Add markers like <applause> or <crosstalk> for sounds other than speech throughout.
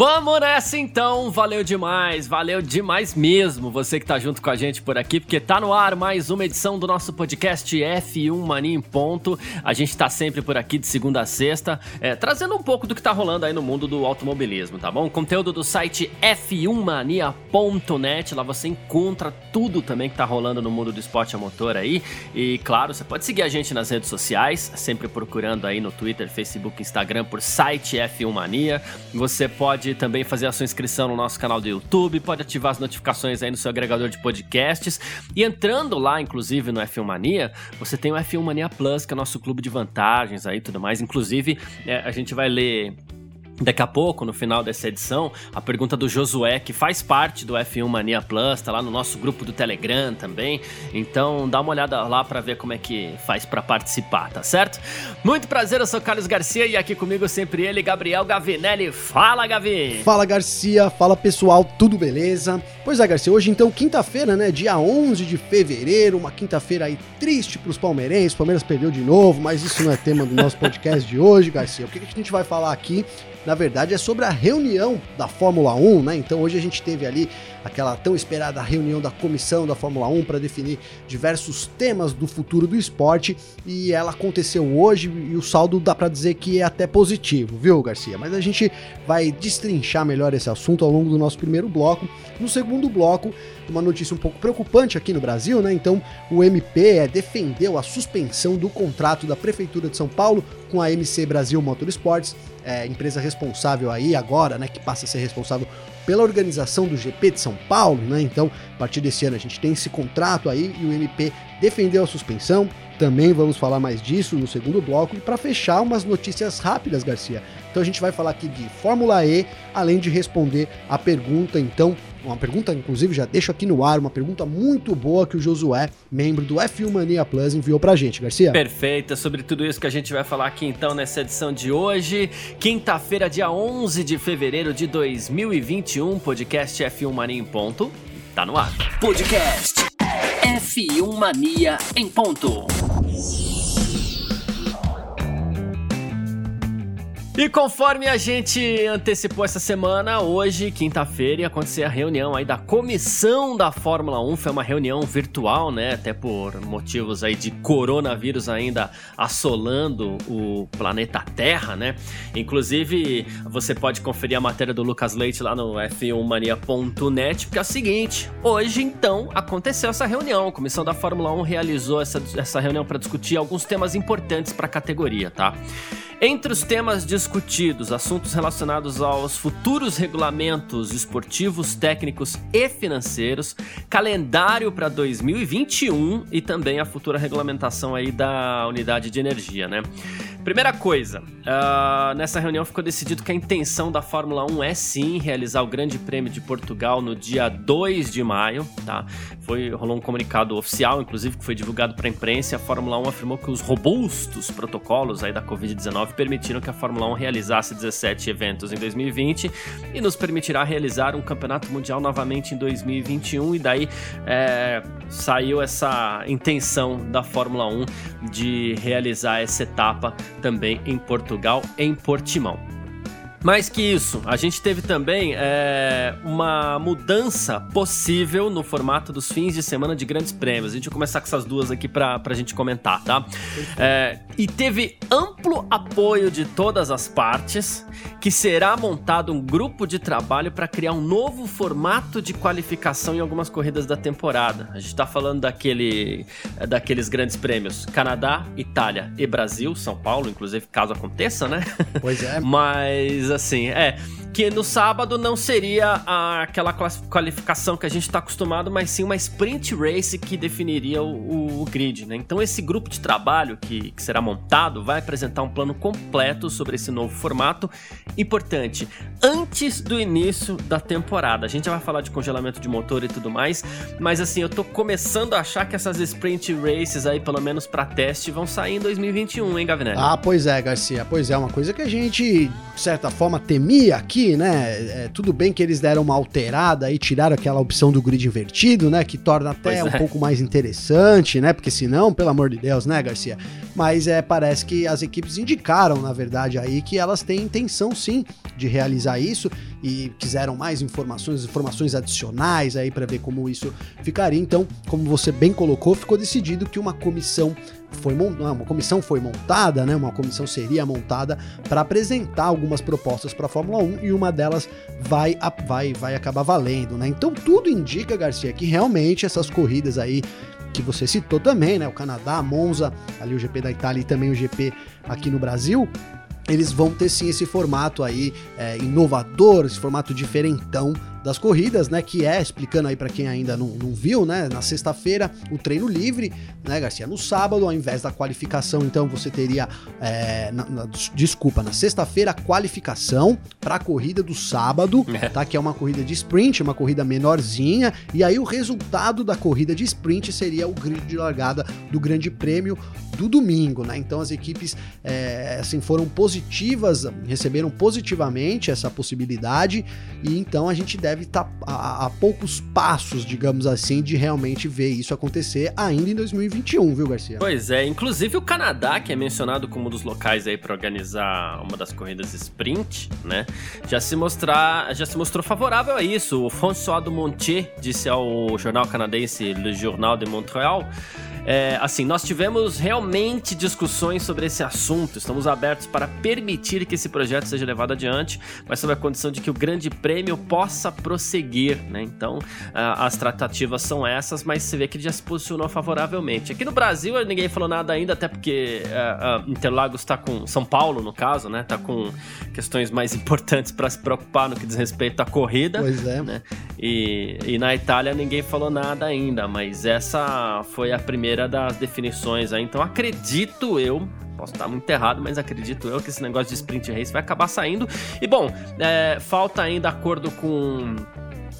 Vamos nessa então, valeu demais, valeu demais mesmo você que tá junto com a gente por aqui, porque tá no ar mais uma edição do nosso podcast F1 Mania em ponto. A gente tá sempre por aqui de segunda a sexta, é, trazendo um pouco do que tá rolando aí no mundo do automobilismo, tá bom? Conteúdo do site f1mania.net, lá você encontra tudo também que tá rolando no mundo do esporte a motor aí. E claro, você pode seguir a gente nas redes sociais, sempre procurando aí no Twitter, Facebook, Instagram por site F1 Mania. Você pode pode também fazer a sua inscrição no nosso canal do YouTube, pode ativar as notificações aí no seu agregador de podcasts. E entrando lá, inclusive, no F1 Mania, você tem o F1 Mania Plus, que é o nosso clube de vantagens aí tudo mais. Inclusive, é, a gente vai ler Daqui a pouco, no final dessa edição, a pergunta do Josué, que faz parte do F1 Mania Plus, tá lá no nosso grupo do Telegram também. Então, dá uma olhada lá para ver como é que faz para participar, tá certo? Muito prazer, eu sou Carlos Garcia e aqui comigo sempre ele, Gabriel Gavinelli. Fala, Gavi! Fala, Garcia. Fala, pessoal. Tudo beleza? Pois é, Garcia, hoje então, quinta-feira, né? Dia 11 de fevereiro, uma quinta-feira aí triste pros palmeirenses. O Palmeiras perdeu de novo, mas isso não é tema do nosso podcast de hoje, Garcia. O que a gente vai falar aqui na verdade, é sobre a reunião da Fórmula 1, né? Então hoje a gente teve ali aquela tão esperada reunião da comissão da Fórmula 1 para definir diversos temas do futuro do esporte e ela aconteceu hoje e o saldo dá para dizer que é até positivo, viu, Garcia? Mas a gente vai destrinchar melhor esse assunto ao longo do nosso primeiro bloco. No segundo bloco, uma notícia um pouco preocupante aqui no Brasil, né? Então, o MP defendeu a suspensão do contrato da Prefeitura de São Paulo com a MC Brasil Motorsports, é, empresa responsável aí agora, né, que passa a ser responsável pela organização do GP de São Paulo, né? Então, a partir desse ano a gente tem esse contrato aí e o MP defendeu a suspensão. Também vamos falar mais disso no segundo bloco e para fechar umas notícias rápidas, Garcia. Então a gente vai falar aqui de Fórmula E, além de responder a pergunta então uma pergunta, inclusive, já deixo aqui no ar, uma pergunta muito boa que o Josué, membro do F1 Mania Plus, enviou pra gente, Garcia. Perfeita, sobre tudo isso que a gente vai falar aqui então nessa edição de hoje, quinta-feira, dia 11 de fevereiro de 2021, podcast F1 Mania em ponto, tá no ar. Podcast F1 Mania em ponto. E conforme a gente antecipou essa semana, hoje, quinta-feira, ia acontecer a reunião aí da comissão da Fórmula 1. Foi uma reunião virtual, né? Até por motivos aí de coronavírus ainda assolando o planeta Terra, né? Inclusive, você pode conferir a matéria do Lucas Leite lá no f1mania.net, porque é o seguinte: hoje, então, aconteceu essa reunião. A comissão da Fórmula 1 realizou essa, essa reunião para discutir alguns temas importantes para a categoria, tá? Entre os temas discutidos, assuntos relacionados aos futuros regulamentos esportivos, técnicos e financeiros, calendário para 2021 e também a futura regulamentação aí da unidade de energia, né? Primeira coisa, uh, nessa reunião ficou decidido que a intenção da Fórmula 1 é sim realizar o Grande Prêmio de Portugal no dia 2 de maio, tá? Foi, rolou um comunicado oficial, inclusive, que foi divulgado para a imprensa. A Fórmula 1 afirmou que os robustos protocolos aí da Covid-19 permitiram que a Fórmula 1 realizasse 17 eventos em 2020 e nos permitirá realizar um campeonato mundial novamente em 2021. E daí é, saiu essa intenção da Fórmula 1 de realizar essa etapa também em Portugal, em Portimão. Mais que isso, a gente teve também é, uma mudança possível no formato dos fins de semana de grandes prêmios. A gente vai começar com essas duas aqui pra, pra gente comentar, tá? É, e teve amplo apoio de todas as partes que será montado um grupo de trabalho para criar um novo formato de qualificação em algumas corridas da temporada. A gente está falando daquele, daqueles grandes prêmios: Canadá, Itália e Brasil, São Paulo, inclusive, caso aconteça, né? Pois é. <laughs> Mas assim, é. que no sábado não seria a, aquela qualificação que a gente está acostumado, mas sim uma sprint race que definiria o, o, o grid. Né? Então, esse grupo de trabalho que, que, será montado vai apresentar um plano completo sobre esse novo formato. Importante, antes do início da temporada. A gente já vai falar de congelamento de motor e tudo mais, mas assim, eu tô começando a achar que essas sprint races aí, pelo menos para teste, vão sair em 2021, hein, Gavinelli? Ah, pois é, Garcia. Pois é, uma coisa que a gente, de certa forma, temia aqui, né? É, tudo bem que eles deram uma alterada e tiraram aquela opção do grid invertido, né? Que torna até um pouco mais interessante, né? Porque senão, pelo amor de Deus, né, Garcia? Mas é, parece que as equipes indicaram, na verdade, aí que elas têm intenção sim de realizar isso e quiseram mais informações, informações adicionais aí para ver como isso ficaria. Então, como você bem colocou, ficou decidido que uma comissão foi uma comissão foi montada, né? Uma comissão seria montada para apresentar algumas propostas para a Fórmula 1 e uma delas vai, vai, vai acabar valendo, né? Então tudo indica, Garcia, que realmente essas corridas aí que você citou também, né? O Canadá, Monza, ali o GP da Itália e também o GP aqui no Brasil, eles vão ter sim esse formato aí é, inovador, esse formato diferentão das corridas, né? Que é, explicando aí para quem ainda não, não viu, né? Na sexta-feira, o treino livre, né, Garcia? No sábado, ao invés da qualificação, então você teria. É, na, na, desculpa, na sexta-feira, a qualificação para a corrida do sábado, <laughs> é. tá? Que é uma corrida de sprint, uma corrida menorzinha. E aí o resultado da corrida de sprint seria o grid de largada do Grande Prêmio do domingo, né? Então as equipes é, assim foram positivas, receberam positivamente essa possibilidade e então a gente deve deve estar tá a, a, poucos passos, digamos assim, de realmente ver isso acontecer ainda em 2021, viu, Garcia? Pois é, inclusive o Canadá, que é mencionado como um dos locais aí para organizar uma das corridas sprint, né? Já se mostrar, já se mostrou favorável a isso. O François Dumontier disse ao jornal canadense Le Journal de Montréal é, assim, nós tivemos realmente discussões sobre esse assunto. Estamos abertos para permitir que esse projeto seja levado adiante, mas sob a condição de que o Grande Prêmio possa prosseguir, né? Então, as tratativas são essas, mas você vê que ele já se posicionou favoravelmente. Aqui no Brasil, ninguém falou nada ainda, até porque uh, Interlagos está com São Paulo, no caso, né? Tá com questões mais <laughs> importantes para se preocupar no que diz respeito à corrida. Pois é. Né? E, e na Itália ninguém falou nada ainda, mas essa foi a primeira das definições aí. Então acredito eu, posso estar muito errado, mas acredito eu que esse negócio de sprint race vai acabar saindo. E bom, é, falta ainda acordo com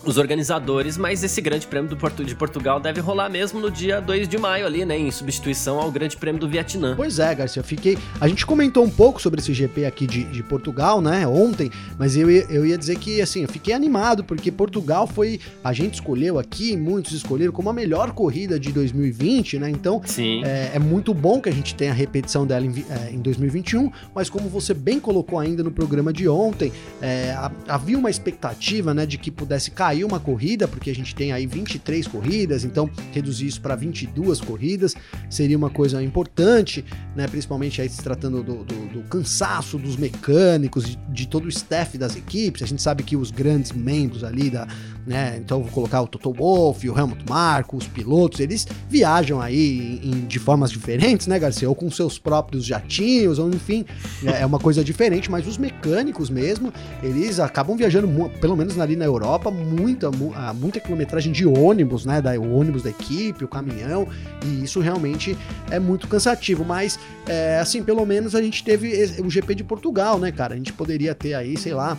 os organizadores, mas esse Grande Prêmio do Porto, de Portugal deve rolar mesmo no dia 2 de maio ali, né, em substituição ao Grande Prêmio do Vietnã. Pois é, Garcia, eu fiquei... A gente comentou um pouco sobre esse GP aqui de, de Portugal, né, ontem, mas eu, eu ia dizer que, assim, eu fiquei animado, porque Portugal foi... A gente escolheu aqui, muitos escolheram como a melhor corrida de 2020, né, então é, é, muito bom que a gente tenha a repetição dela em, é, em 2021, mas como você bem colocou ainda no programa de ontem, é, havia uma expectativa, né, de que pudesse cair cair uma corrida, porque a gente tem aí 23 corridas, então reduzir isso para 22 corridas seria uma coisa importante, né? Principalmente aí se tratando do, do, do cansaço dos mecânicos, de, de, todo o staff das equipes. A gente sabe que os grandes membros ali da, né? Então vou colocar o Toto Wolff, o Helmut Marko, os pilotos, eles viajam aí em, de formas diferentes, né, Garcia? Ou com seus próprios jatinhos, ou enfim, é, é uma coisa diferente, mas os mecânicos mesmo, eles acabam viajando, pelo menos ali na Europa, muita, muita quilometragem de ônibus, né? Da, o ônibus da equipe, o caminhão, e isso realmente é muito cansativo. Mas, é, assim, pelo menos a gente teve o GP de Portugal, né, cara? A gente poderia ter aí, sei lá,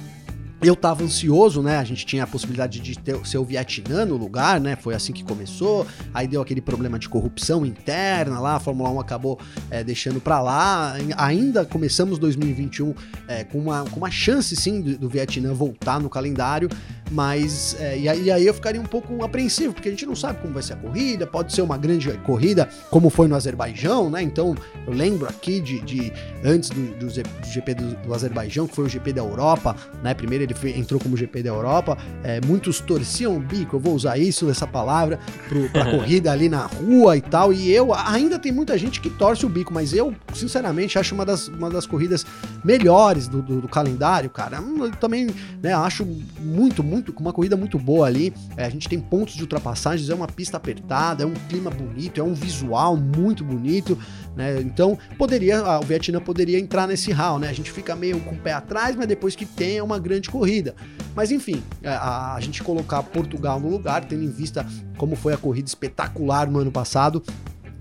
eu tava ansioso, né? A gente tinha a possibilidade de ter, ser o Vietnã no lugar, né? Foi assim que começou. Aí deu aquele problema de corrupção interna lá, a Fórmula 1 acabou é, deixando para lá. Ainda começamos 2021 é, com, uma, com uma chance, sim, do, do Vietnã voltar no calendário. Mas, é, e, aí, e, aí, eu ficaria um pouco apreensivo, porque a gente não sabe como vai ser a corrida, pode ser uma grande corrida, como foi no Azerbaijão, né? Então, eu lembro aqui de, de antes do, do, do GP do, do, Azerbaijão, que foi o GP da Europa, né? Primeiro ele foi, entrou como GP da Europa, é, muitos torciam o bico, eu vou usar isso, essa palavra, pro, pra <laughs> corrida ali na rua e tal, e eu, ainda tem muita gente que torce o bico, mas eu, sinceramente, acho uma das, uma das corridas melhores do, do, calendário, cara. Eu também, né, acho muito, muito muito, com uma corrida muito boa ali. É, a gente tem pontos de ultrapassagens, é uma pista apertada, é um clima bonito, é um visual muito bonito, né? Então poderia, o Vietnã poderia entrar nesse hall, né? A gente fica meio com o pé atrás, mas depois que tem é uma grande corrida. Mas enfim, é, a, a gente colocar Portugal no lugar, tendo em vista como foi a corrida espetacular no ano passado,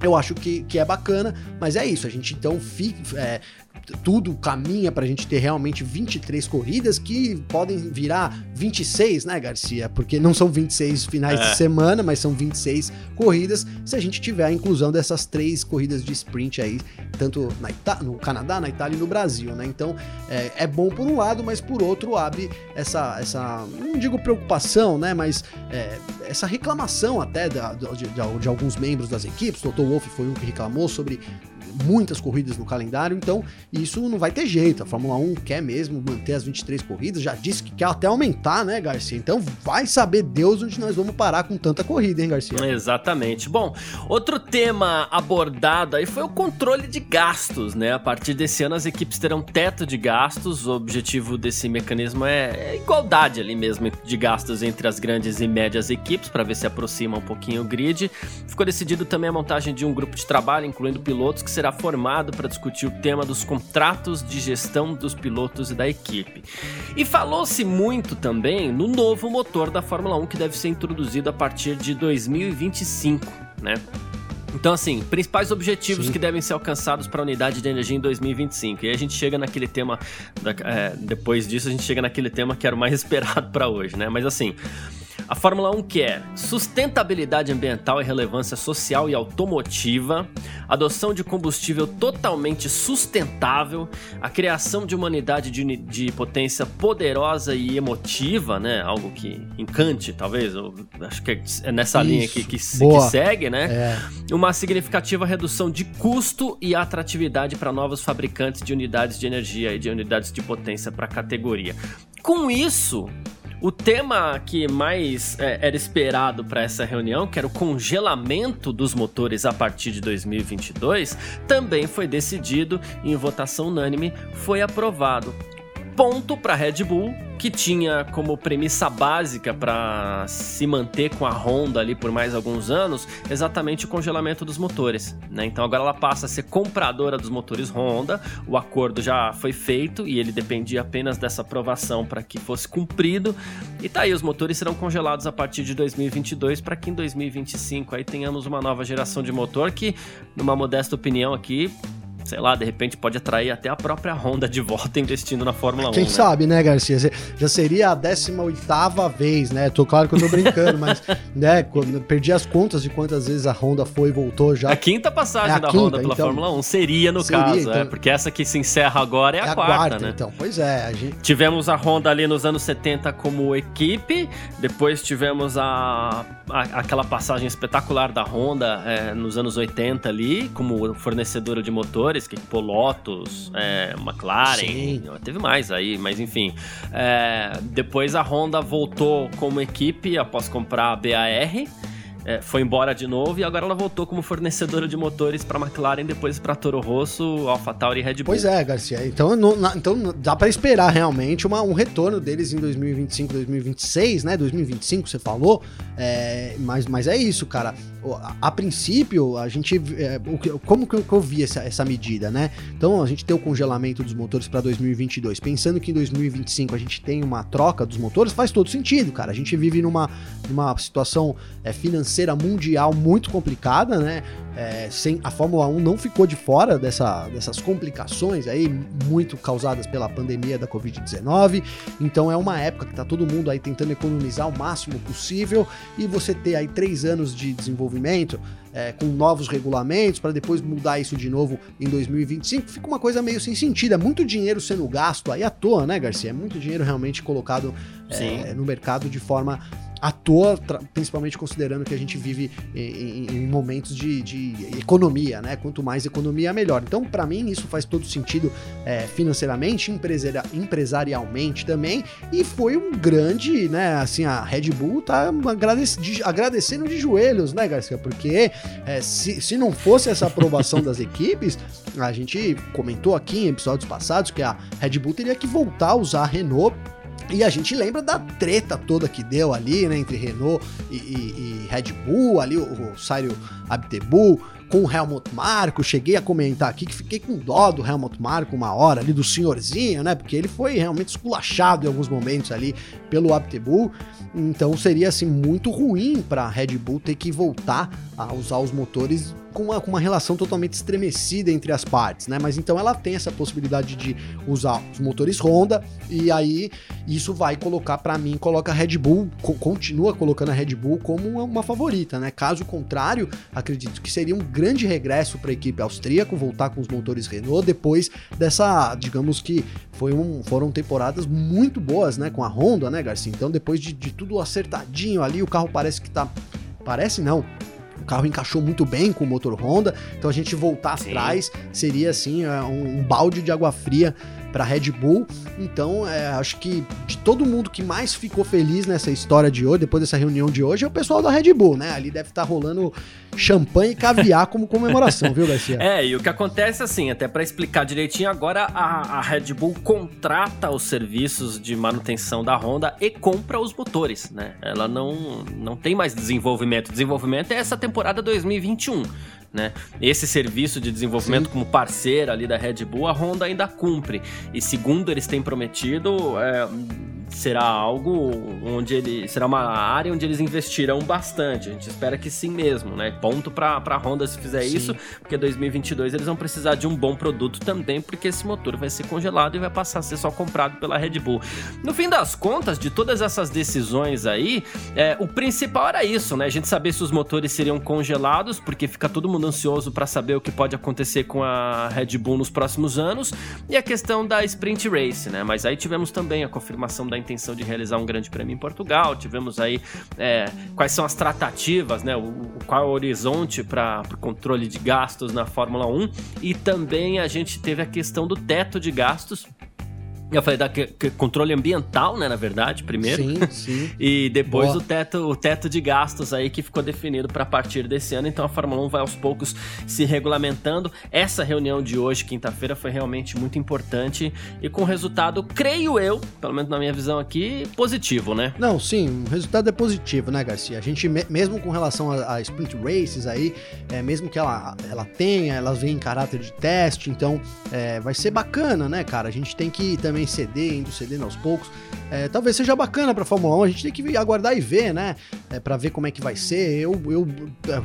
eu acho que, que é bacana, mas é isso. A gente então fica, é, tudo caminha para a gente ter realmente 23 corridas que podem virar 26, né, Garcia? Porque não são 26 finais é. de semana, mas são 26 corridas se a gente tiver a inclusão dessas três corridas de sprint aí, tanto no Canadá, na Itália e no Brasil, né? Então é, é, bom por um lado, mas por outro abre essa, essa não digo preocupação, né, mas é, essa reclamação até da, de, de, de, alguns membros das equipes. O Toto Wolff foi um que reclamou sobre muitas corridas no calendário, então isso não vai ter jeito. A Fórmula 1 quer mesmo manter as 23 corridas, já disse que quer até aumentar, né, Garcia? Então vai saber Deus onde nós vamos parar com tanta corrida, hein, Garcia? Exatamente. Bom, outro tema abordado aí foi o controle de gastos, né? A partir desse ano as equipes terão teto de gastos, o objetivo desse mecanismo é, é igualdade ali mesmo de gastos entre as grandes e médias equipes, para ver se aproxima um pouquinho o grid. Ficou decidido também a montagem de um grupo de trabalho, incluindo pilotos, que será será formado para discutir o tema dos contratos de gestão dos pilotos e da equipe. E falou-se muito também no novo motor da Fórmula 1 que deve ser introduzido a partir de 2025, né? Então, assim, principais objetivos Sim. que devem ser alcançados para a unidade de energia em 2025. E aí a gente chega naquele tema. É, depois disso, a gente chega naquele tema que era o mais esperado para hoje, né? Mas assim. A Fórmula 1 quer sustentabilidade ambiental e relevância social e automotiva, adoção de combustível totalmente sustentável, a criação de uma unidade de, de potência poderosa e emotiva, né? Algo que encante, talvez. Eu acho que é nessa Isso, linha que, que, que, segue, né? É. Uma significativa redução de custo e atratividade para novos fabricantes de unidades de energia e de unidades de potência para a categoria. Com isso, o tema que mais é, era esperado para essa reunião, que era o congelamento dos motores a partir de 2022, também foi decidido em votação unânime foi aprovado ponto para Red Bull, que tinha como premissa básica para se manter com a Honda ali por mais alguns anos, exatamente o congelamento dos motores. Né? Então agora ela passa a ser compradora dos motores Honda. O acordo já foi feito e ele dependia apenas dessa aprovação para que fosse cumprido. E tá aí, os motores serão congelados a partir de 2022 para que em 2025 aí tenhamos uma nova geração de motor que, numa modesta opinião aqui, sei lá, de repente pode atrair até a própria Honda de volta investindo na Fórmula Quem 1. Quem né? sabe, né, Garcia? Já seria a 18 vez, né? Tô claro que eu tô brincando, mas, <laughs> né, perdi as contas de quantas vezes a Honda foi e voltou já. A quinta passagem é a da quinta, Honda pela então, Fórmula 1 seria no seria, caso, é, então, é, porque essa que se encerra agora é, é a, quarta, quarta, né? Então, pois é. Gente... Tivemos a Honda ali nos anos 70 como equipe, depois tivemos a, a aquela passagem espetacular da Honda é, nos anos 80 ali, como fornecedora de motores que pô, Lotus, é, McLaren, Sim. teve mais aí, mas enfim. É, depois a Honda voltou como equipe após comprar a BAR é, foi embora de novo e agora ela voltou como fornecedora de motores para McLaren, depois para Toro Rosso, AlphaTauri e Red Bull. Pois é, Garcia. Então, não, então dá para esperar realmente uma, um retorno deles em 2025, 2026, né? 2025 você falou, é, mas, mas é isso, cara. A, a princípio, a gente. É, como que eu vi essa, essa medida, né? Então, a gente tem o congelamento dos motores para 2022. Pensando que em 2025 a gente tem uma troca dos motores, faz todo sentido, cara. A gente vive numa, numa situação é, financeira financeira mundial muito complicada, né? É, sem, a Fórmula 1 não ficou de fora dessa, dessas complicações aí, muito causadas pela pandemia da Covid-19. Então é uma época que tá todo mundo aí tentando economizar o máximo possível e você ter aí três anos de desenvolvimento é, com novos regulamentos para depois mudar isso de novo em 2025, fica uma coisa meio sem sentido. É muito dinheiro sendo gasto aí à toa, né, Garcia? É muito dinheiro realmente colocado é, no mercado de forma à toa, principalmente considerando que a gente vive em, em momentos de, de, economia, né? Quanto mais economia, melhor. Então, para mim, isso faz todo sentido é, financeiramente, empresarialmente também. E foi um grande, né? Assim, a Red Bull tá agradecendo, de joelhos, né, Garcia? Porque é, se, se não fosse essa aprovação das <laughs> equipes, a gente comentou aqui em episódios passados que a Red Bull teria que voltar a usar a Renault E a gente lembra da treta toda que deu ali, né, entre Renault e, e, e Red Bull, ali o, o Sário Abtebu com o Helmut Marko. Cheguei a comentar aqui que fiquei com dó do Helmut Marko uma hora ali, do senhorzinho, né, porque ele foi realmente esculachado em alguns momentos ali pelo Abtebu. Então seria assim muito ruim para a Red Bull ter que voltar a usar os motores com uma, com uma relação totalmente estremecida entre as partes, né? Mas então ela tem essa possibilidade de usar os motores Honda e aí isso vai colocar para mim coloca a Red Bull co continua colocando a Red Bull como uma, favorita, né? Caso contrário, acredito que seria um grande regresso para a equipe austríaca voltar com os motores Renault depois dessa, digamos que foi um, foram temporadas muito boas, né? Com a Honda, né, Garcia? Então depois de, de tudo acertadinho ali, o carro parece que tá Parece não, o carro encaixou muito bem com o motor Honda, então a gente voltar atrás seria assim é, um, um balde de água fria para Red Bull. Então, é, acho que de todo mundo que mais ficou feliz nessa história de hoje, depois dessa reunião de hoje, é o pessoal da Red Bull, né? Ali deve estar tá rolando champanhe e caviar como comemoração, viu, Garcia? <laughs> É, e o que acontece assim, até para explicar direitinho, agora a, a, Red Bull contrata os serviços de manutenção da Honda e compra os motores, né? Ela não, não tem mais desenvolvimento. Desenvolvimento é essa temporada 2021 né? Esse serviço de desenvolvimento Sim. como parceira ali da Red Bull, a Honda ainda cumpre. E segundo eles têm prometido, é, será algo onde ele será uma área onde eles investirão bastante. A gente espera que sim mesmo, né? Ponto para a Honda se fizer sim. isso, porque 2022 eles vão precisar de um bom produto também, porque esse motor vai ser congelado e vai passar a ser só comprado pela Red Bull. No fim das contas, de todas essas decisões aí, é, o principal era isso, né? A gente saber se os motores seriam congelados, porque fica todo mundo ansioso para saber o que pode acontecer com a Red Bull nos próximos anos, e a questão da Sprint Race, né? Mas aí tivemos também a confirmação da intenção de realizar um grande prêmio em Portugal. Tivemos aí é, quais são as tratativas, né? O, qual é o horizonte para o controle de gastos na Fórmula 1. E também a gente teve a questão do teto de gastos eu falei da que, que, controle ambiental, né, na verdade, primeiro. Sim, <laughs> sim. e depois o teto, o teto de gastos aí que ficou definido para partir desse ano. Então a Fórmula 1 vai aos poucos se regulamentando. Essa reunião de hoje, quinta-feira, foi realmente muito importante e com resultado, creio eu, pelo menos na minha visão aqui, positivo, né? Não, sim, o resultado é positivo, né, Garcia? A gente, mesmo com relação a, a sprint races aí, é, mesmo que ela, ela tenha, elas vêm em caráter de teste, então é, vai ser bacana, né, cara? A gente tem que também também ceder, indo cedendo aos poucos. É, talvez seja bacana para Fórmula 1, a gente tem que aguardar e ver, né? É, para ver como é que vai ser. Eu, eu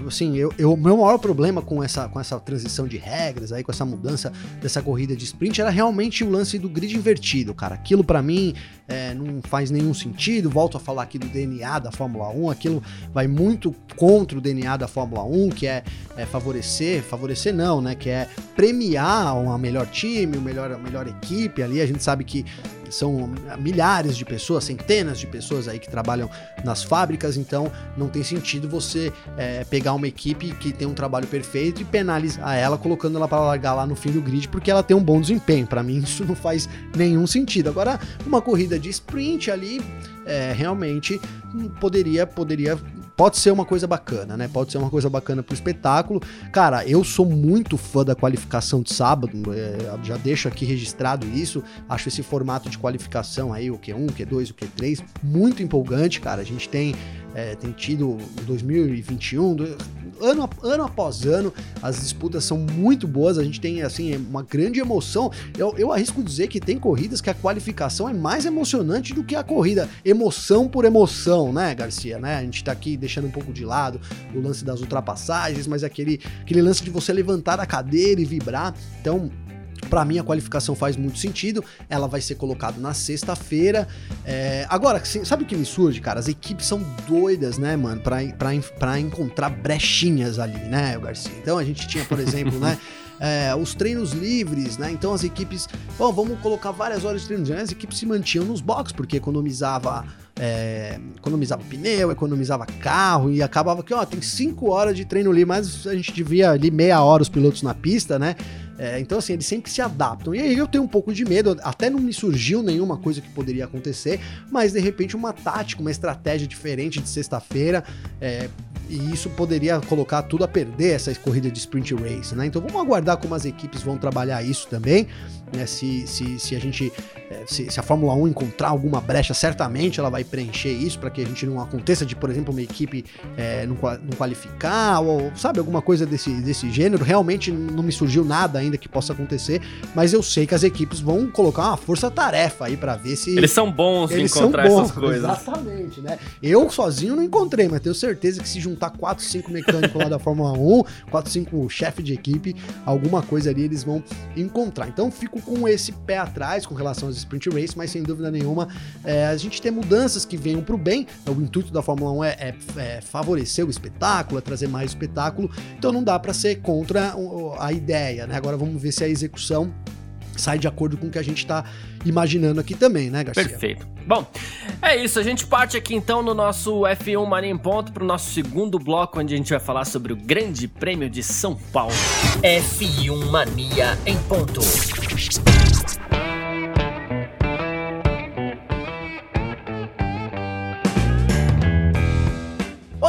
assim, eu, eu, meu maior problema com essa, com essa transição de regras aí, com essa mudança dessa corrida de sprint, era realmente o lance do grid invertido, cara. Aquilo para mim é, não faz nenhum sentido. Volto a falar aqui do DNA da Fórmula 1, aquilo vai muito contra o DNA da Fórmula 1, que é, é favorecer, favorecer não, né? Que é premiar um melhor time, o melhor, a melhor equipe ali. A gente sabe que são milhares de pessoas, centenas de pessoas aí que trabalham nas fábricas, então não tem sentido você é, pegar uma equipe que tem um trabalho perfeito e penalizar ela colocando ela para largar lá no fim do grid porque ela tem um bom desempenho. Para mim <laughs> isso não faz nenhum sentido. Agora uma corrida de sprint ali é, realmente poderia poderia pode ser uma coisa bacana, né? Pode ser uma coisa bacana pro espetáculo. Cara, eu sou muito fã da qualificação de sábado, é, já deixo aqui registrado isso. Acho esse formato de qualificação aí, o Q1, o Q2, o Q3, muito empolgante, cara. A gente tem, é, tem tido 2021, ano, ano após ano, as disputas são muito boas, a gente tem, assim, uma grande emoção. Eu, eu arrisco dizer que tem corridas que a qualificação é mais emocionante do que a corrida. Emoção por emoção, né, Garcia? Né? A gente tá aqui deixando um pouco de lado o lance das ultrapassagens, mas aquele, aquele lance de você levantar a cadeira e vibrar. Então, para mim, a qualificação faz muito sentido. Ela vai ser colocada na sexta-feira. É... Agora, sabe o que me surge, cara? As equipes são doidas, né, mano? Pra, pra, pra encontrar brechinhas ali, né, Garcia? Então a gente tinha, por exemplo, né? <laughs> É, os treinos livres, né? Então as equipes, bom, vamos colocar várias horas de treinos, né? As equipes se mantinham nos boxes porque economizava é, economizava pneu, economizava carro e acabava que, ó, tem 5 horas de treino livre, mas a gente devia ali meia hora os pilotos na pista, né? É, então, assim, eles sempre se adaptam. E aí eu tenho um pouco de medo, até não me surgiu nenhuma coisa que poderia acontecer, mas de repente uma tática, uma estratégia diferente de sexta-feira. É, e isso poderia colocar tudo a perder essa corrida de sprint race, né? Então vamos aguardar como as equipes vão trabalhar isso também, né? Se, se, se a gente é, se, se, a Fórmula 1 encontrar alguma brecha, certamente ela vai preencher isso para que a gente não aconteça de, por exemplo, uma equipe é, não, não, qualificar ou sabe alguma coisa desse, desse gênero. Realmente não me surgiu nada ainda que possa acontecer, mas eu sei que as equipes vão colocar uma força-tarefa aí para ver se eles são bons eles de encontrar bons, essas coisas. Exatamente, né? Eu sozinho não encontrei, mas tenho certeza que se juntar 4, 5 mecânicos lá da Fórmula 1, 4, 5 chefe de equipe, alguma coisa ali eles vão encontrar. Então fico com esse pé atrás com relação às sprint race, mas sem dúvida nenhuma é, a gente tem mudanças que venham para o bem. O intuito da Fórmula 1 é, é, é, favorecer o espetáculo, é trazer mais espetáculo, então não dá para ser contra a ideia, né? Agora vamos ver se a execução sai de acordo com o que a gente está imaginando aqui também, né, Garcia? Perfeito. Bom, é isso. A gente parte aqui então no nosso F1 Mania em Ponto para o nosso segundo bloco, onde a gente vai falar sobre o Grande Prêmio de São Paulo. F1 Mania em Ponto.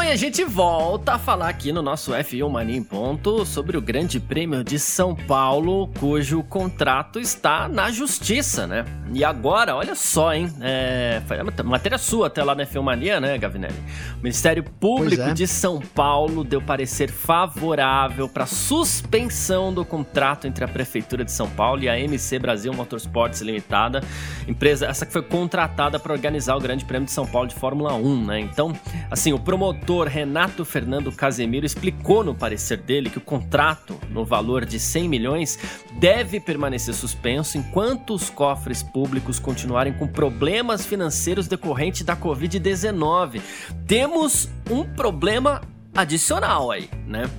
E a gente volta a falar aqui no nosso F1 Mania em Ponto sobre o Grande Prêmio de São Paulo, cujo contrato está na justiça, né? E agora, olha só, hein? É, matéria sua até lá na F1 Mania, né, Gavinelli? O Ministério Público é. de São Paulo deu parecer favorável para suspensão do contrato entre a Prefeitura de São Paulo e a MC Brasil Motorsports Limitada, empresa essa que foi contratada para organizar o Grande Prêmio de São Paulo de Fórmula 1, né? Então, assim, o promotor Renato Fernando Casemiro explicou no parecer dele que o contrato, no valor de 100 milhões, deve permanecer suspenso enquanto os cofres públicos continuarem com problemas financeiros decorrentes da Covid-19. Temos um problema adicional aí, né?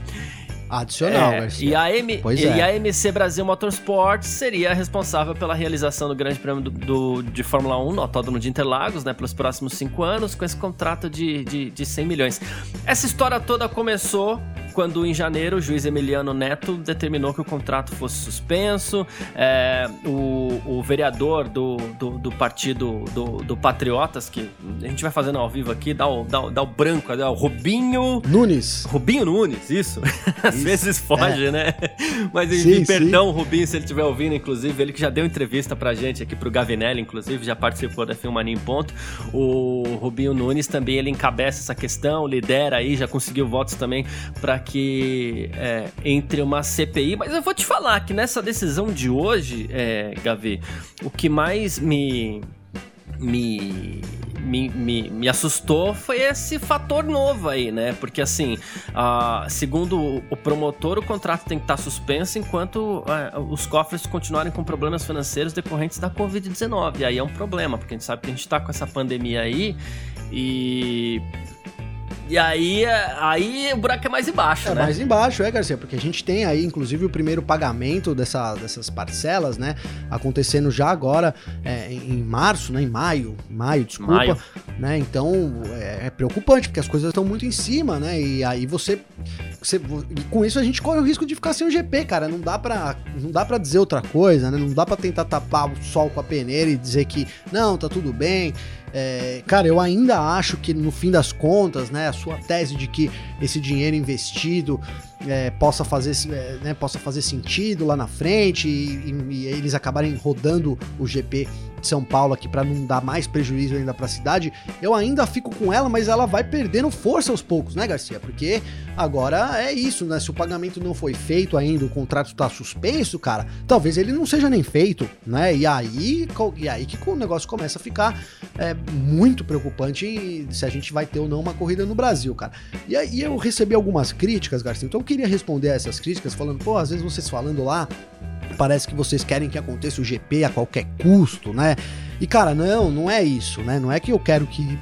Adicional, é, Garcia. E a, M, pois e é. a MC Brasil Motorsports seria responsável pela realização do Grande Prêmio do, do, de Fórmula 1 no Autódromo de Interlagos, né, pelos próximos cinco anos, com esse contrato de, de, de 100 milhões. Essa história toda começou quando em janeiro o juiz Emiliano Neto determinou que o contrato fosse suspenso, é, o, o, vereador do, do, do partido do, do, Patriotas, que a gente vai fazendo ao vivo aqui, dá o, dá, dá o branco, dá o Rubinho... Nunes. Rubinho Nunes, isso. <laughs> Às isso, vezes foge, é. né? Mas enfim, sim, perdão, sim. Rubinho, se ele estiver ouvindo, inclusive, ele que já deu entrevista pra gente aqui pro Gavinelli, inclusive, já participou da Filmania em Ponto. O Rubinho Nunes também, ele encabeça essa questão, lidera aí, já conseguiu votos também para que é, entre uma CPI. Mas eu vou te falar que nessa decisão de hoje, é, Gavi, o que mais me, me me, me, me, assustou foi esse fator novo aí, né? Porque, assim, uh, segundo o promotor, o contrato tem que estar suspenso enquanto uh, os cofres continuarem com problemas financeiros decorrentes da Covid-19. E aí é um problema, porque a gente sabe que a gente está com essa pandemia aí e e aí, aí o buraco é mais embaixo, é né? É mais embaixo, é, Garcia, porque a gente tem aí, inclusive, o primeiro pagamento dessa, dessas parcelas, né? Acontecendo já agora é, em março, né? Em maio, maio, desculpa. Maio. Né? Então, é, é preocupante, porque as coisas estão muito em cima, né? E aí você, você... Com isso a gente corre o risco de ficar sem o GP, cara. Não dá pra, não dá pra dizer outra coisa, né? Não dá pra tentar tapar o sol com a peneira e dizer que, não, tá tudo bem. É, cara, eu ainda acho que no fim das contas, né, a sua tese de que esse dinheiro investido é, possa, fazer, é, né, possa fazer sentido lá na frente e, e, e eles acabarem rodando o GP São Paulo aqui para não dar mais prejuízo ainda para a cidade, eu ainda fico com ela, mas ela vai perdendo força aos poucos, né, Garcia? Porque agora é isso, né? Se o pagamento não foi feito ainda, o contrato está suspenso, cara, talvez ele não seja nem feito, né? E aí, e aí que o negócio começa a ficar é, muito preocupante se a gente vai ter ou não uma corrida no Brasil, cara. E aí eu recebi algumas críticas, Garcia, então eu queria responder a essas críticas falando, pô, às vezes vocês falando lá Parece que vocês querem que aconteça o GP a qualquer custo, né? E cara, não, não é isso, né? Não é que eu quero que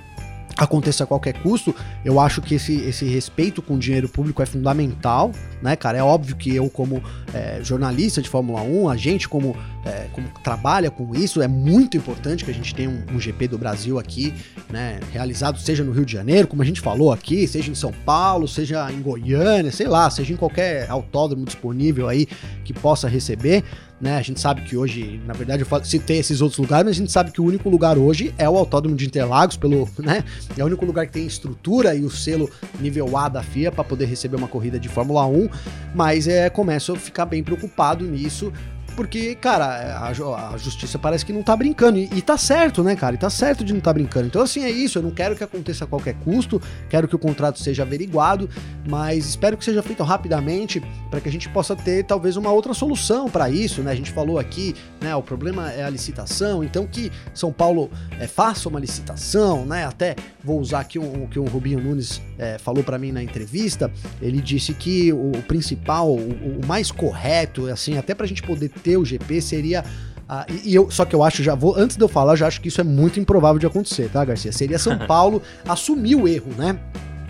aconteça a qualquer custo, eu acho que esse, esse respeito com o dinheiro público é fundamental, né, cara? É óbvio que eu, como é, jornalista de Fórmula 1, a gente, como, é, como trabalha com isso, é muito importante que a gente tenha um, um, GP do Brasil aqui, né, realizado, seja no Rio de Janeiro, como a gente falou aqui, seja em São Paulo, seja em Goiânia, sei lá, seja em qualquer autódromo disponível aí que possa receber né? A gente sabe que hoje, na verdade, eu citei esses outros lugares, mas a gente sabe que o único lugar hoje é o Autódromo de Interlagos, pelo, né, É o único lugar que tem estrutura e o selo nível A da FIA para poder receber uma corrida de Fórmula 1, mas é, começo a ficar bem preocupado nisso, porque, cara, a, a, justiça parece que não tá brincando. E, e tá certo, né, cara? E tá certo de não tá brincando. Então, assim, é isso. Eu não quero que aconteça a qualquer custo, quero que o contrato seja averiguado, mas espero que seja feito rapidamente para que a gente possa ter talvez uma outra solução para isso, né? A gente falou aqui, né? O problema é a licitação, então que São Paulo é, faça uma licitação, né? Até vou usar aqui o que o Rubinho Nunes é, falou para mim na entrevista. Ele disse que o, o principal, o, o mais correto, assim, até pra gente poder ter o GP seria ah, e, eu, só que eu acho, já vou, antes de eu falar, eu já acho que isso é muito improvável de acontecer, tá, Garcia? Seria São <laughs> Paulo assumir o erro, né?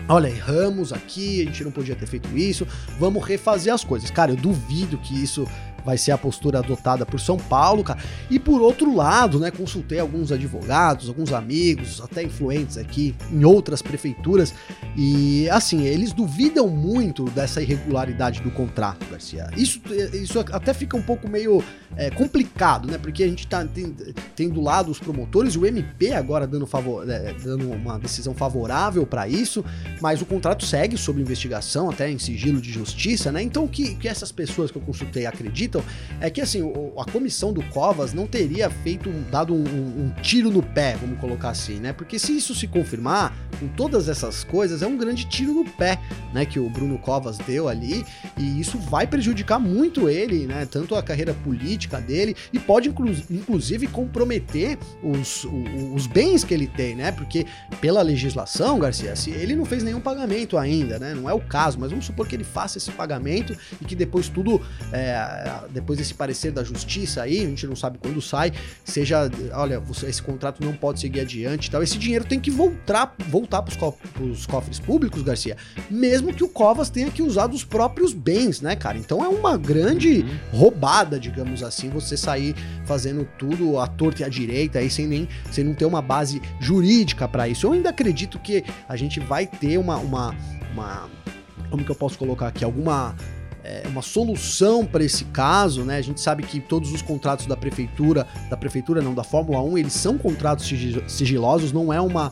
Olha, erramos aqui, a gente não podia ter feito isso, vamos refazer as coisas. Cara, eu duvido que isso vai ser a postura adotada por São Paulo, cara. E por outro lado, né, consultei alguns advogados, alguns amigos, até influentes aqui em outras prefeituras, e assim, eles duvidam muito dessa irregularidade do contrato, Garcia. Isso, isso até fica um pouco meio é, complicado, né? Porque a gente tá tem, tem do lado os promotores e o MP agora dando, favor, é, dando uma decisão favorável para isso, mas o contrato segue sob investigação, até em sigilo de justiça, né? Então o que, que essas pessoas que eu consultei acreditam acreditam é que assim, a comissão do Covas não teria feito, dado um, um, tiro no pé, vamos colocar assim, né? Porque se isso se confirmar, com todas essas coisas, é um grande tiro no pé, né? Que o Bruno Covas deu ali, e isso vai prejudicar muito ele, né? Tanto a carreira política dele, e pode inclu inclusive comprometer os, os, os bens que ele tem, né? Porque pela legislação, Garcia, ele não fez nenhum pagamento ainda, né? Não é o caso, mas vamos supor que ele faça esse pagamento e que depois tudo é, depois desse parecer da justiça aí, a gente não sabe quando sai, seja, olha, você, esse contrato não pode seguir adiante e tal, esse dinheiro tem que voltar, voltar para os cofres públicos, Garcia, mesmo que o Covas tenha que usar dos próprios bens, né, cara? Então é uma grande uhum. roubada, digamos assim, você sair fazendo tudo à torta e à direita aí sem nem sem não ter uma base jurídica para isso. Eu ainda acredito que a gente vai ter uma, uma, uma como que eu posso colocar aqui alguma é, uma solução para esse caso, né? A gente sabe que todos os contratos da prefeitura, da prefeitura não, da Fórmula 1, eles são contratos sigilosos, não é uma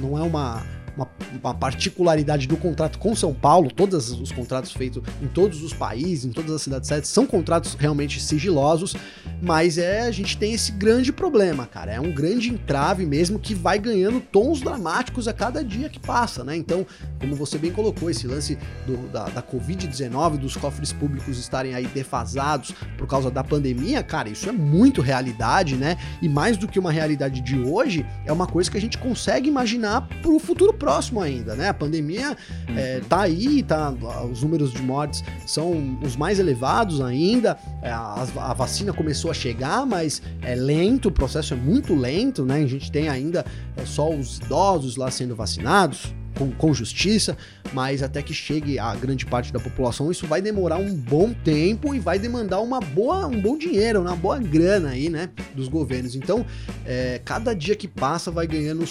não é uma uma, uma, particularidade do contrato com São Paulo, todos os contratos feitos em todos os países, em todas as cidades são contratos realmente sigilosos, mas é a gente tem esse grande problema, cara. É um grande entrave mesmo que vai ganhando tons dramáticos a cada dia que passa, né? Então, como você bem colocou, esse lance do, da, da Covid-19, dos cofres públicos estarem aí defasados por causa da pandemia, cara, isso é muito realidade, né? E mais do que uma realidade de hoje, é uma coisa que a gente consegue imaginar pro futuro próximo ainda, né? A pandemia uhum. é, tá aí, tá, os números de mortes são os mais elevados ainda, é, a, a vacina começou a chegar, mas é lento, o processo é muito lento, né? A gente tem ainda é, só os idosos lá sendo vacinados, com, com, justiça, mas até que chegue a grande parte da população, isso vai demorar um bom tempo e vai demandar uma boa, um bom dinheiro, uma boa grana aí, né, dos governos. Então, é, cada dia que passa vai ganhando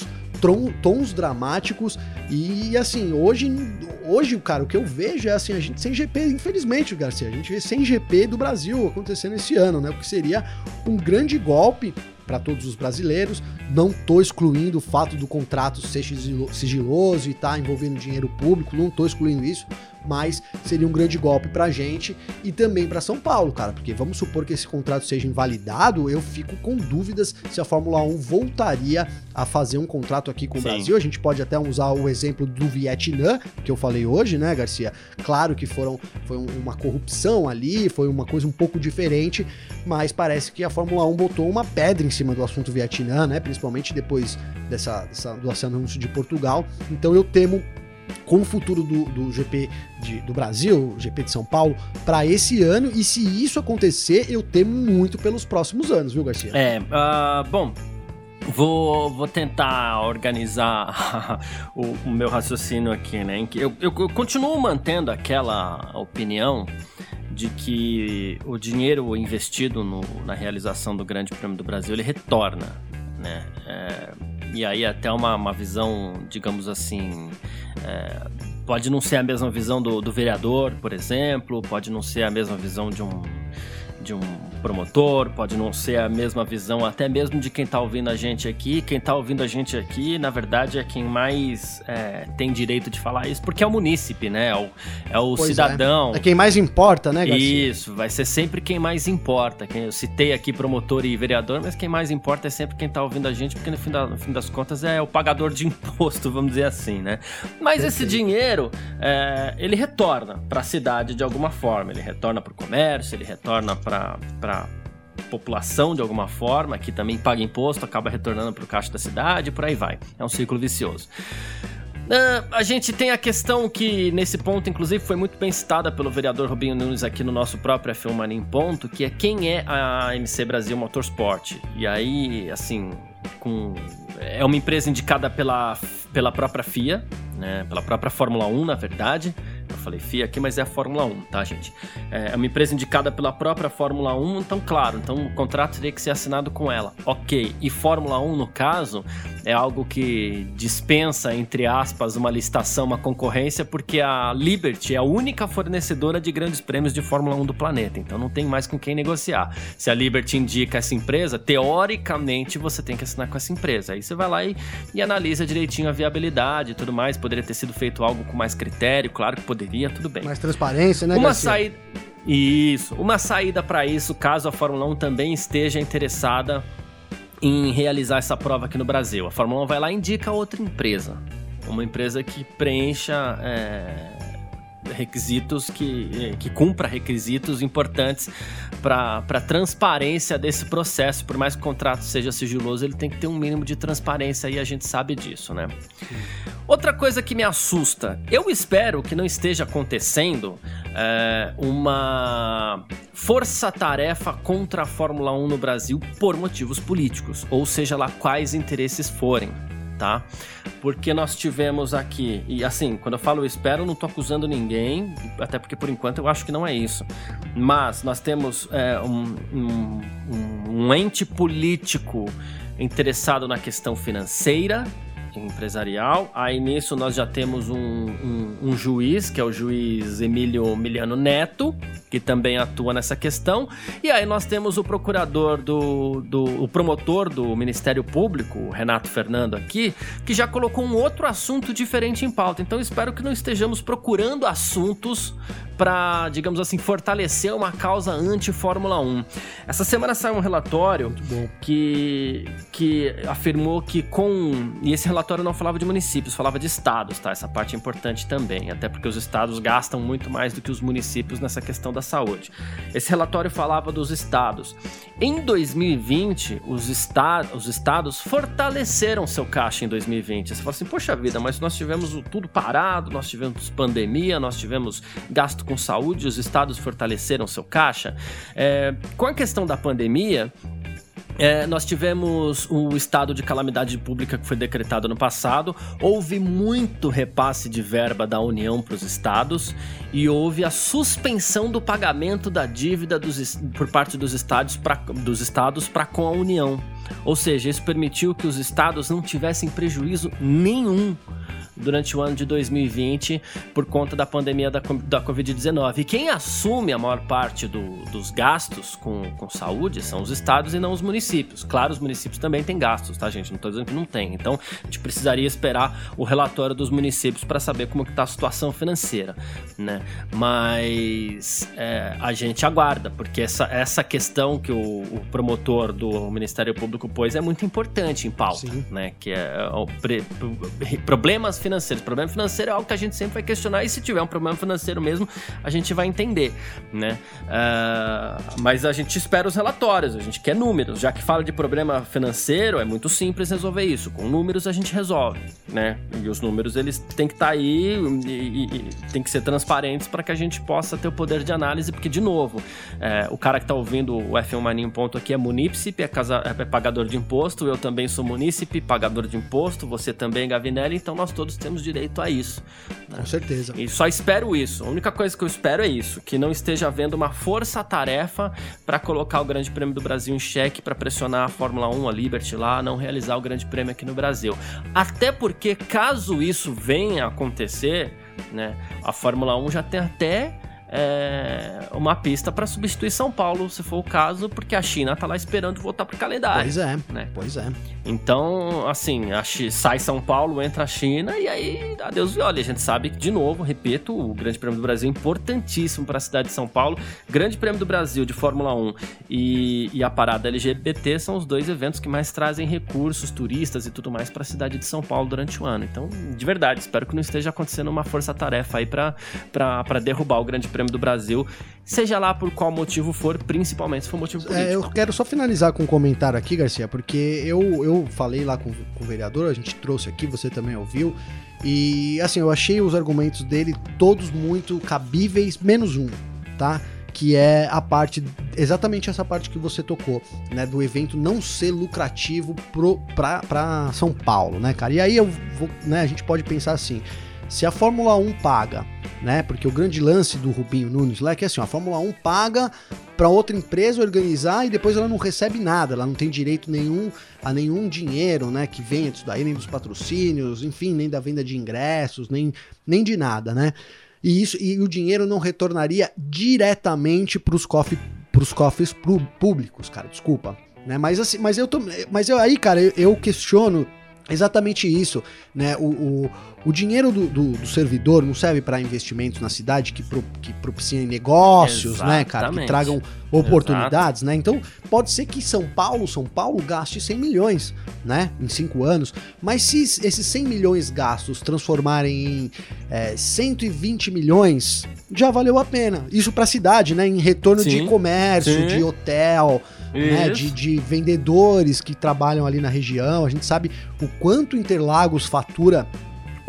os tons dramáticos e assim, hoje, hoje, cara, o que eu vejo é assim, a gente sem GP, infelizmente, Garcia, a gente vê sem GP do Brasil acontecendo esse ano, né? O que seria um grande golpe para todos os brasileiros. Não estou excluindo o fato do contrato ser sigiloso e tá envolvendo dinheiro público, não estou excluindo isso, mas seria um grande golpe para a gente e também para São Paulo, cara, porque vamos supor que esse contrato seja invalidado, eu fico com dúvidas se a Fórmula 1 voltaria a fazer um contrato aqui com Sim. o Brasil. A gente pode até usar o exemplo do Vietnã, que eu falei hoje, né, Garcia? Claro que foram, foi uma corrupção ali, foi uma coisa um pouco diferente, mas parece que a Fórmula 1 botou uma pedra em cima do assunto Vietnã, né? Principalmente depois dessa, dessa do anúncio de Portugal. Então eu temo com o futuro do, do GP de, do Brasil, GP de São Paulo, para esse ano. E se isso acontecer, eu temo muito pelos próximos anos, viu, Garcia? É, uh, bom. Vou, vou tentar organizar <laughs> o, o, meu raciocínio aqui, né? Eu, eu, eu continuo mantendo aquela opinião de que o dinheiro investido no, na realização do Grande Prêmio do Brasil ele retorna, né? É, e aí até uma, uma visão, digamos assim, é, pode não ser a mesma visão do, do vereador, por exemplo, pode não ser a mesma visão de um de um promotor, pode não ser a mesma visão até mesmo de quem está ouvindo a gente aqui. Quem está ouvindo a gente aqui, na verdade, é quem mais é, tem direito de falar isso, porque é o munícipe, né? É o, é o cidadão. É. é. quem mais importa, né, Garcia? Isso, vai ser sempre quem mais importa. Quem eu citei aqui promotor e vereador, mas quem mais importa é sempre quem está ouvindo a gente, porque no fim, da, no fim, das contas é o pagador de <laughs> imposto, vamos dizer assim, né? Mas esse dinheiro, é, ele retorna para a cidade de alguma forma. Ele retorna para o comércio, ele retorna para população de alguma forma, que também paga imposto, acaba retornando para o caixa da cidade, por aí vai. É um ciclo vicioso. Uh, a gente tem a questão que, nesse ponto, inclusive, foi muito bem citada pelo vereador Rubinho Nunes aqui no nosso próprio F1 Mania em Ponto, que é quem é a MC Brasil Motorsport. E aí, assim, com é uma empresa indicada pela, pela própria FIA, né, pela própria Fórmula 1, na verdade, eu falei FIA aqui, mas é a Fórmula 1, tá, gente? É uma empresa indicada pela própria Fórmula 1, então, claro, então o contrato teria que ser assinado com ela. Ok. E Fórmula 1, no caso, é algo que dispensa, entre aspas, uma licitação, uma concorrência, porque a Liberty é a única fornecedora de grandes prêmios de Fórmula 1 do planeta. Então não tem mais com quem negociar. Se a Liberty indica essa empresa, teoricamente você tem que assinar com essa empresa. Aí você vai lá e, e analisa direitinho a viabilidade e tudo mais. Poderia ter sido feito algo com mais critério, claro que poderia poderia, tudo bem. Mais transparência, né, Uma saída. Isso. Uma saída para isso, caso a Fórmula 1 também esteja interessada em realizar essa prova aqui no Brasil. A Fórmula 1 vai lá e indica outra empresa. Uma empresa que preencha. É requisitos que, que cumpra requisitos importantes para a transparência desse processo. Por mais que o contrato seja sigiloso, ele tem que ter um mínimo de transparência e a gente sabe disso, né? Outra coisa que me assusta, eu espero que não esteja acontecendo é, uma força-tarefa contra a Fórmula 1 no Brasil por motivos políticos, ou seja lá quais interesses forem tá? Porque nós tivemos aqui, e assim, quando eu falo espero, eu não tô acusando ninguém, até porque por enquanto eu acho que não é isso. Mas nós temos é, um, um, um ente político interessado na questão financeira, empresarial. Aí nisso nós já temos um, um, um, juiz, que é o juiz Emílio Miliano Neto, que também atua nessa questão. E aí nós temos o procurador do, do o promotor do Ministério Público, Renato Fernando aqui, que já colocou um outro assunto diferente em pauta. Então espero que não estejamos procurando assuntos para, digamos assim, fortalecer uma causa anti-Fórmula 1. Essa semana saiu um relatório que, que afirmou que com. E esse relatório não falava de municípios, falava de estados, tá? Essa parte é importante também, até porque os estados gastam muito mais do que os municípios nessa questão da saúde. Esse relatório falava dos estados. Em 2020, os, esta os estados fortaleceram seu caixa em 2020. Você fala assim, poxa vida, mas nós tivemos tudo parado, nós tivemos pandemia, nós tivemos gasto com saúde, os estados fortaleceram seu caixa. É, com a questão da pandemia, é, nós tivemos o estado de calamidade pública que foi decretado no passado, houve muito repasse de verba da União para os estados e houve a suspensão do pagamento da dívida dos, por parte dos estados para com a União. Ou seja, isso permitiu que os estados não tivessem prejuízo nenhum durante o ano de 2020 por conta da pandemia da, da Covid-19. E quem assume a maior parte do, dos gastos com, com saúde são os estados e não os municípios. Claro, os municípios também têm gastos, tá, gente? Não estou dizendo que não tem. Então, a gente precisaria esperar o relatório dos municípios para saber como está a situação financeira, né? Mas é, a gente aguarda, porque essa, essa questão que o, o, promotor do Ministério Público pôs é muito importante em pauta, Sim. né? Que é, é problemas financeiros financeiros. Problema financeiro é algo que a gente sempre vai questionar e se tiver um problema financeiro mesmo, a gente vai entender, né? Uh, mas a gente espera os relatórios, a gente quer números. Já que fala de problema financeiro, é muito simples resolver isso. Com números a gente resolve, né? E os números eles têm que estar tá aí e, e, e tem que ser transparentes para que a gente possa ter o poder de análise, porque de novo, é, o cara que está ouvindo o F1 Maninho ponto aqui é munícipe, é, casa, é pagador de imposto, eu também sou munícipe, pagador de imposto, você também, Gavinelli, então nós todos temos direito a isso. Né? Com certeza. E só espero isso. A única coisa que eu espero é isso: que não esteja havendo uma força-tarefa para colocar o Grande Prêmio do Brasil em xeque, para pressionar a Fórmula 1, a Liberty lá, não realizar o Grande Prêmio aqui no Brasil. Até porque, caso isso venha a acontecer, né, a Fórmula 1 já tem até é, uma pista para substituir São Paulo, se for o caso, porque a China tá lá esperando voltar pro calendário. Pois é, né? pois é. Então, assim, a Chi- sai São Paulo, entra a China e aí, adeus. E a gente sabe que, de novo, repito, o Grande Prêmio do Brasil é importantíssimo para a cidade de São Paulo. Grande Prêmio do Brasil de Fórmula 1 e, e a parada LGBT são os dois eventos que mais trazem recursos, turistas e tudo mais para a cidade de São Paulo durante o ano. Então, de verdade, espero que não esteja acontecendo uma força-tarefa aí para derrubar o Grande Prêmio do Brasil, seja lá por qual motivo for, principalmente se for motivo político. É, eu quero só finalizar com um comentário aqui, Garcia, porque eu, eu falei lá com, com o vereador, a gente trouxe aqui, você também ouviu, e assim, eu achei os argumentos dele todos muito cabíveis, menos um, tá? Que é a parte, exatamente essa parte que você tocou, né? Do evento não ser lucrativo pro, pra, pra São Paulo, né, cara? E aí eu vou, né, a gente pode pensar assim, se a Fórmula 1 paga, né? Porque o grande lance do Rubinho Nunes lá é que assim, a Fórmula 1 paga para outra empresa organizar e depois ela não recebe nada, ela não tem direito nenhum a nenhum dinheiro, né, que venha disso daí, nem dos patrocínios, enfim, nem da venda de ingressos, nem, nem de nada, né? E isso e o dinheiro não retornaria diretamente para os cofres pros cofres pru- públicos, cara, desculpa, né? Mas assim, mas eu tô, mas eu aí, cara, eu, eu questiono exatamente isso, né? O, o, o dinheiro do, do, do servidor não serve para investimentos na cidade que, pro, que propiciem negócios, né, cara, que Exatamente. tragam oportunidades, né? Então pode ser que São Paulo, São Paulo gaste 100 milhões, né, em cinco anos, mas se esses 100 milhões gastos transformarem em é, 120 milhões, já valeu a pena. Isso para a cidade, né? Em retorno de Sim, comércio, sim. de hotel, né, de, de vendedores que trabalham ali na região. A gente sabe o quanto Interlagos fatura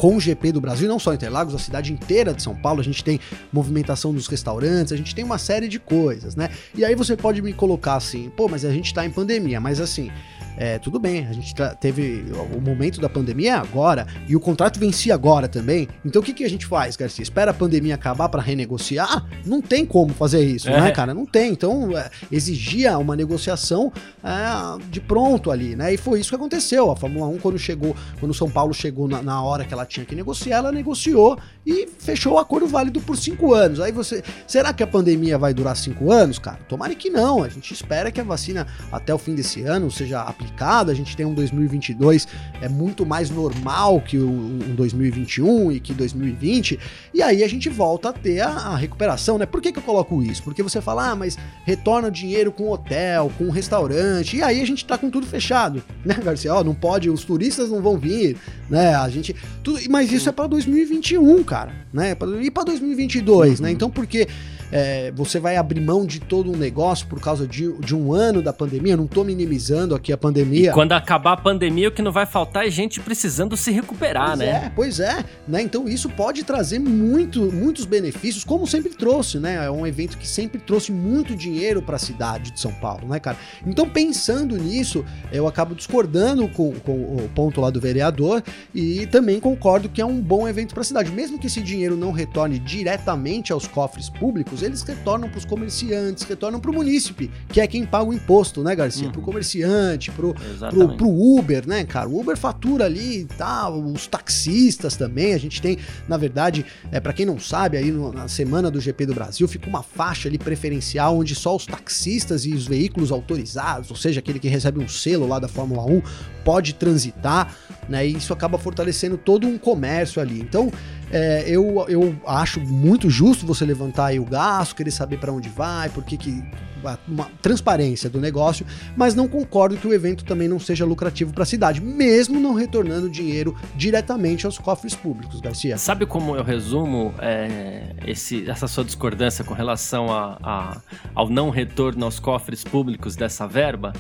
com o GP do Brasil, não só Interlagos, a cidade inteira de São Paulo, a gente tem movimentação dos restaurantes, a gente tem uma série de coisas, né? E aí você pode me colocar assim, pô, mas a gente tá em pandemia, mas assim, é, tudo bem, a gente tá- teve o momento da pandemia é agora e o contrato vencia agora também. Então o que, que a gente faz, Garcia? Espera a pandemia acabar para renegociar? Não tem como fazer isso, É. né, cara? Não tem. Então é, exigia uma negociação é, de pronto ali, né? E foi isso que aconteceu. A Fórmula 1, quando chegou, quando São Paulo chegou na, na hora que ela tinha que negociar, ela negociou e fechou o acordo válido por cinco anos. Aí você. Será que a pandemia vai durar cinco anos, cara? Tomara que não. A gente espera que a vacina até o fim desse ano seja aplicada. A gente tem um 2022 é muito mais normal que um 2021 e que 2020. E aí a gente volta a ter a, a recuperação, né? Por que, que eu coloco isso? Porque você fala, ah, mas retorna o dinheiro com hotel, com restaurante, e aí a gente tá com tudo fechado, né, Garcia? Ó, não pode, os turistas não vão vir, né? A gente. Tudo, mas isso é pra 2021, cara, né? E pra 2022, né? Então por que é, você vai abrir mão de todo um negócio por causa de, de um ano da pandemia? Eu não tô minimizando aqui a pandemia. Quando acabar a pandemia, o que não vai faltar é gente precisando se recuperar, Pois né? é, pois é, né? Então isso pode trazer muito, muitos benefícios, como sempre trouxe, né? É um evento que sempre trouxe muito dinheiro para a cidade de São Paulo, né, cara? Então pensando nisso, eu acabo discordando com, com o ponto lá do vereador e também concordo que é um bom evento para a cidade, mesmo que esse dinheiro não retorne diretamente aos cofres públicos, eles retornam para os comerciantes, retornam para o munícipe, que é quem paga o imposto, né, Garcia? Uhum. Para o comerciante, Exatamente. pro Uber, né, cara? O Uber fatura ali e tal, os taxistas também. A gente tem, na verdade, é para quem não sabe, aí no- na semana do GP do Brasil fica uma faixa ali preferencial onde só os taxistas e os veículos autorizados, ou seja, aquele que recebe um selo lá da Fórmula 1, pode transitar, né? E isso acaba fortalecendo todo um comércio ali. Então, é, eu, eu acho muito justo você levantar aí o gasto, querer saber para onde vai, por que que uma transparência do negócio, mas não concordo que o evento também não seja lucrativo para a cidade, mesmo não retornando dinheiro diretamente aos cofres públicos, Garcia. Sabe como eu resumo é, esse- essa sua discordância com relação a- a- ao não retorno aos cofres públicos dessa verba?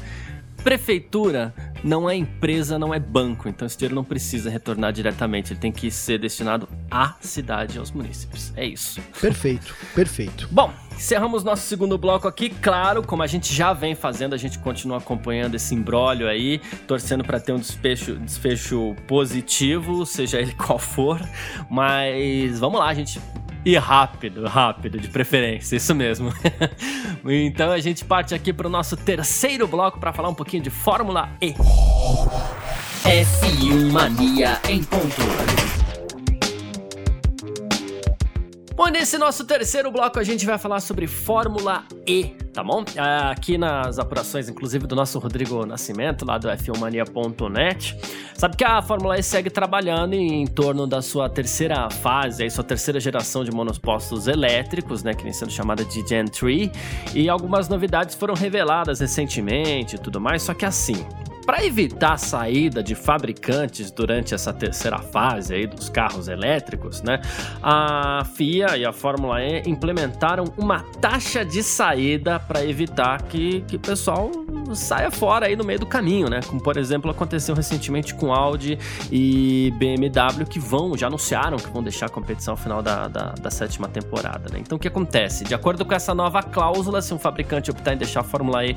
Prefeitura não é empresa, não é banco, então esse dinheiro não precisa retornar diretamente, ele tem que ser destinado à cidade aos munícipes. É isso. Perfeito, perfeito. Bom, encerramos nosso segundo bloco aqui. Claro, como a gente já vem fazendo, a gente continua acompanhando esse imbróglio aí, torcendo para ter um desfecho, desfecho positivo, seja ele qual for. Mas vamos lá, gente. E rápido, rápido, de preferência, isso mesmo. <laughs> então a gente parte aqui para o nosso terceiro bloco para falar um pouquinho de Fórmula E. F1 Mania em ponto. E nesse nosso terceiro bloco a gente vai falar sobre Fórmula E, tá bom? Aqui nas apurações, inclusive do nosso Rodrigo Nascimento, lá do f1mania.net, sabe que a Fórmula E segue trabalhando em, torno da sua terceira fase, aí, sua terceira geração de monopostos elétricos, né, que vem sendo chamada de Gen 3, e algumas novidades foram reveladas recentemente e tudo mais, só que assim, para evitar a saída de fabricantes durante essa terceira fase aí dos carros elétricos, né, a FIA e a Fórmula E implementaram uma taxa de saída para evitar que, que o pessoal saia fora aí no meio do caminho, né? Como por exemplo aconteceu recentemente com Audi e BMW que vão, já anunciaram que vão deixar a competição ao final da, da, da sétima temporada, né? Então o que acontece? De acordo com essa nova cláusula, se um fabricante optar em deixar a Fórmula E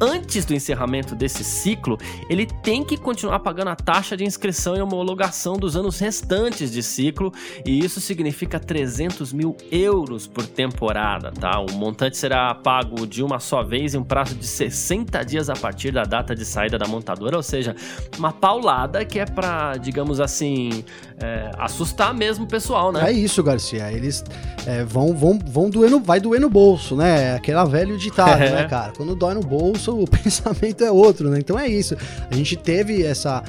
antes do encerramento desse ciclo, ele tem que continuar pagando a taxa de inscrição e homologação dos anos restantes de ciclo, e isso significa 300 mil euros por temporada, tá? O montante será pago de uma só vez em um prazo de 60 dias a partir da data de saída da montadora, ou seja, uma paulada que é para, digamos assim, é, assustar mesmo o pessoal, né? É isso, Garcia. Eles é, vão, vão, vão doer no, vai doer no bolso, né? Aquela velho ditado, é. né, cara? Quando dói no bolso, <laughs> o pensamento é outro, né? Então é isso. A gente teve essa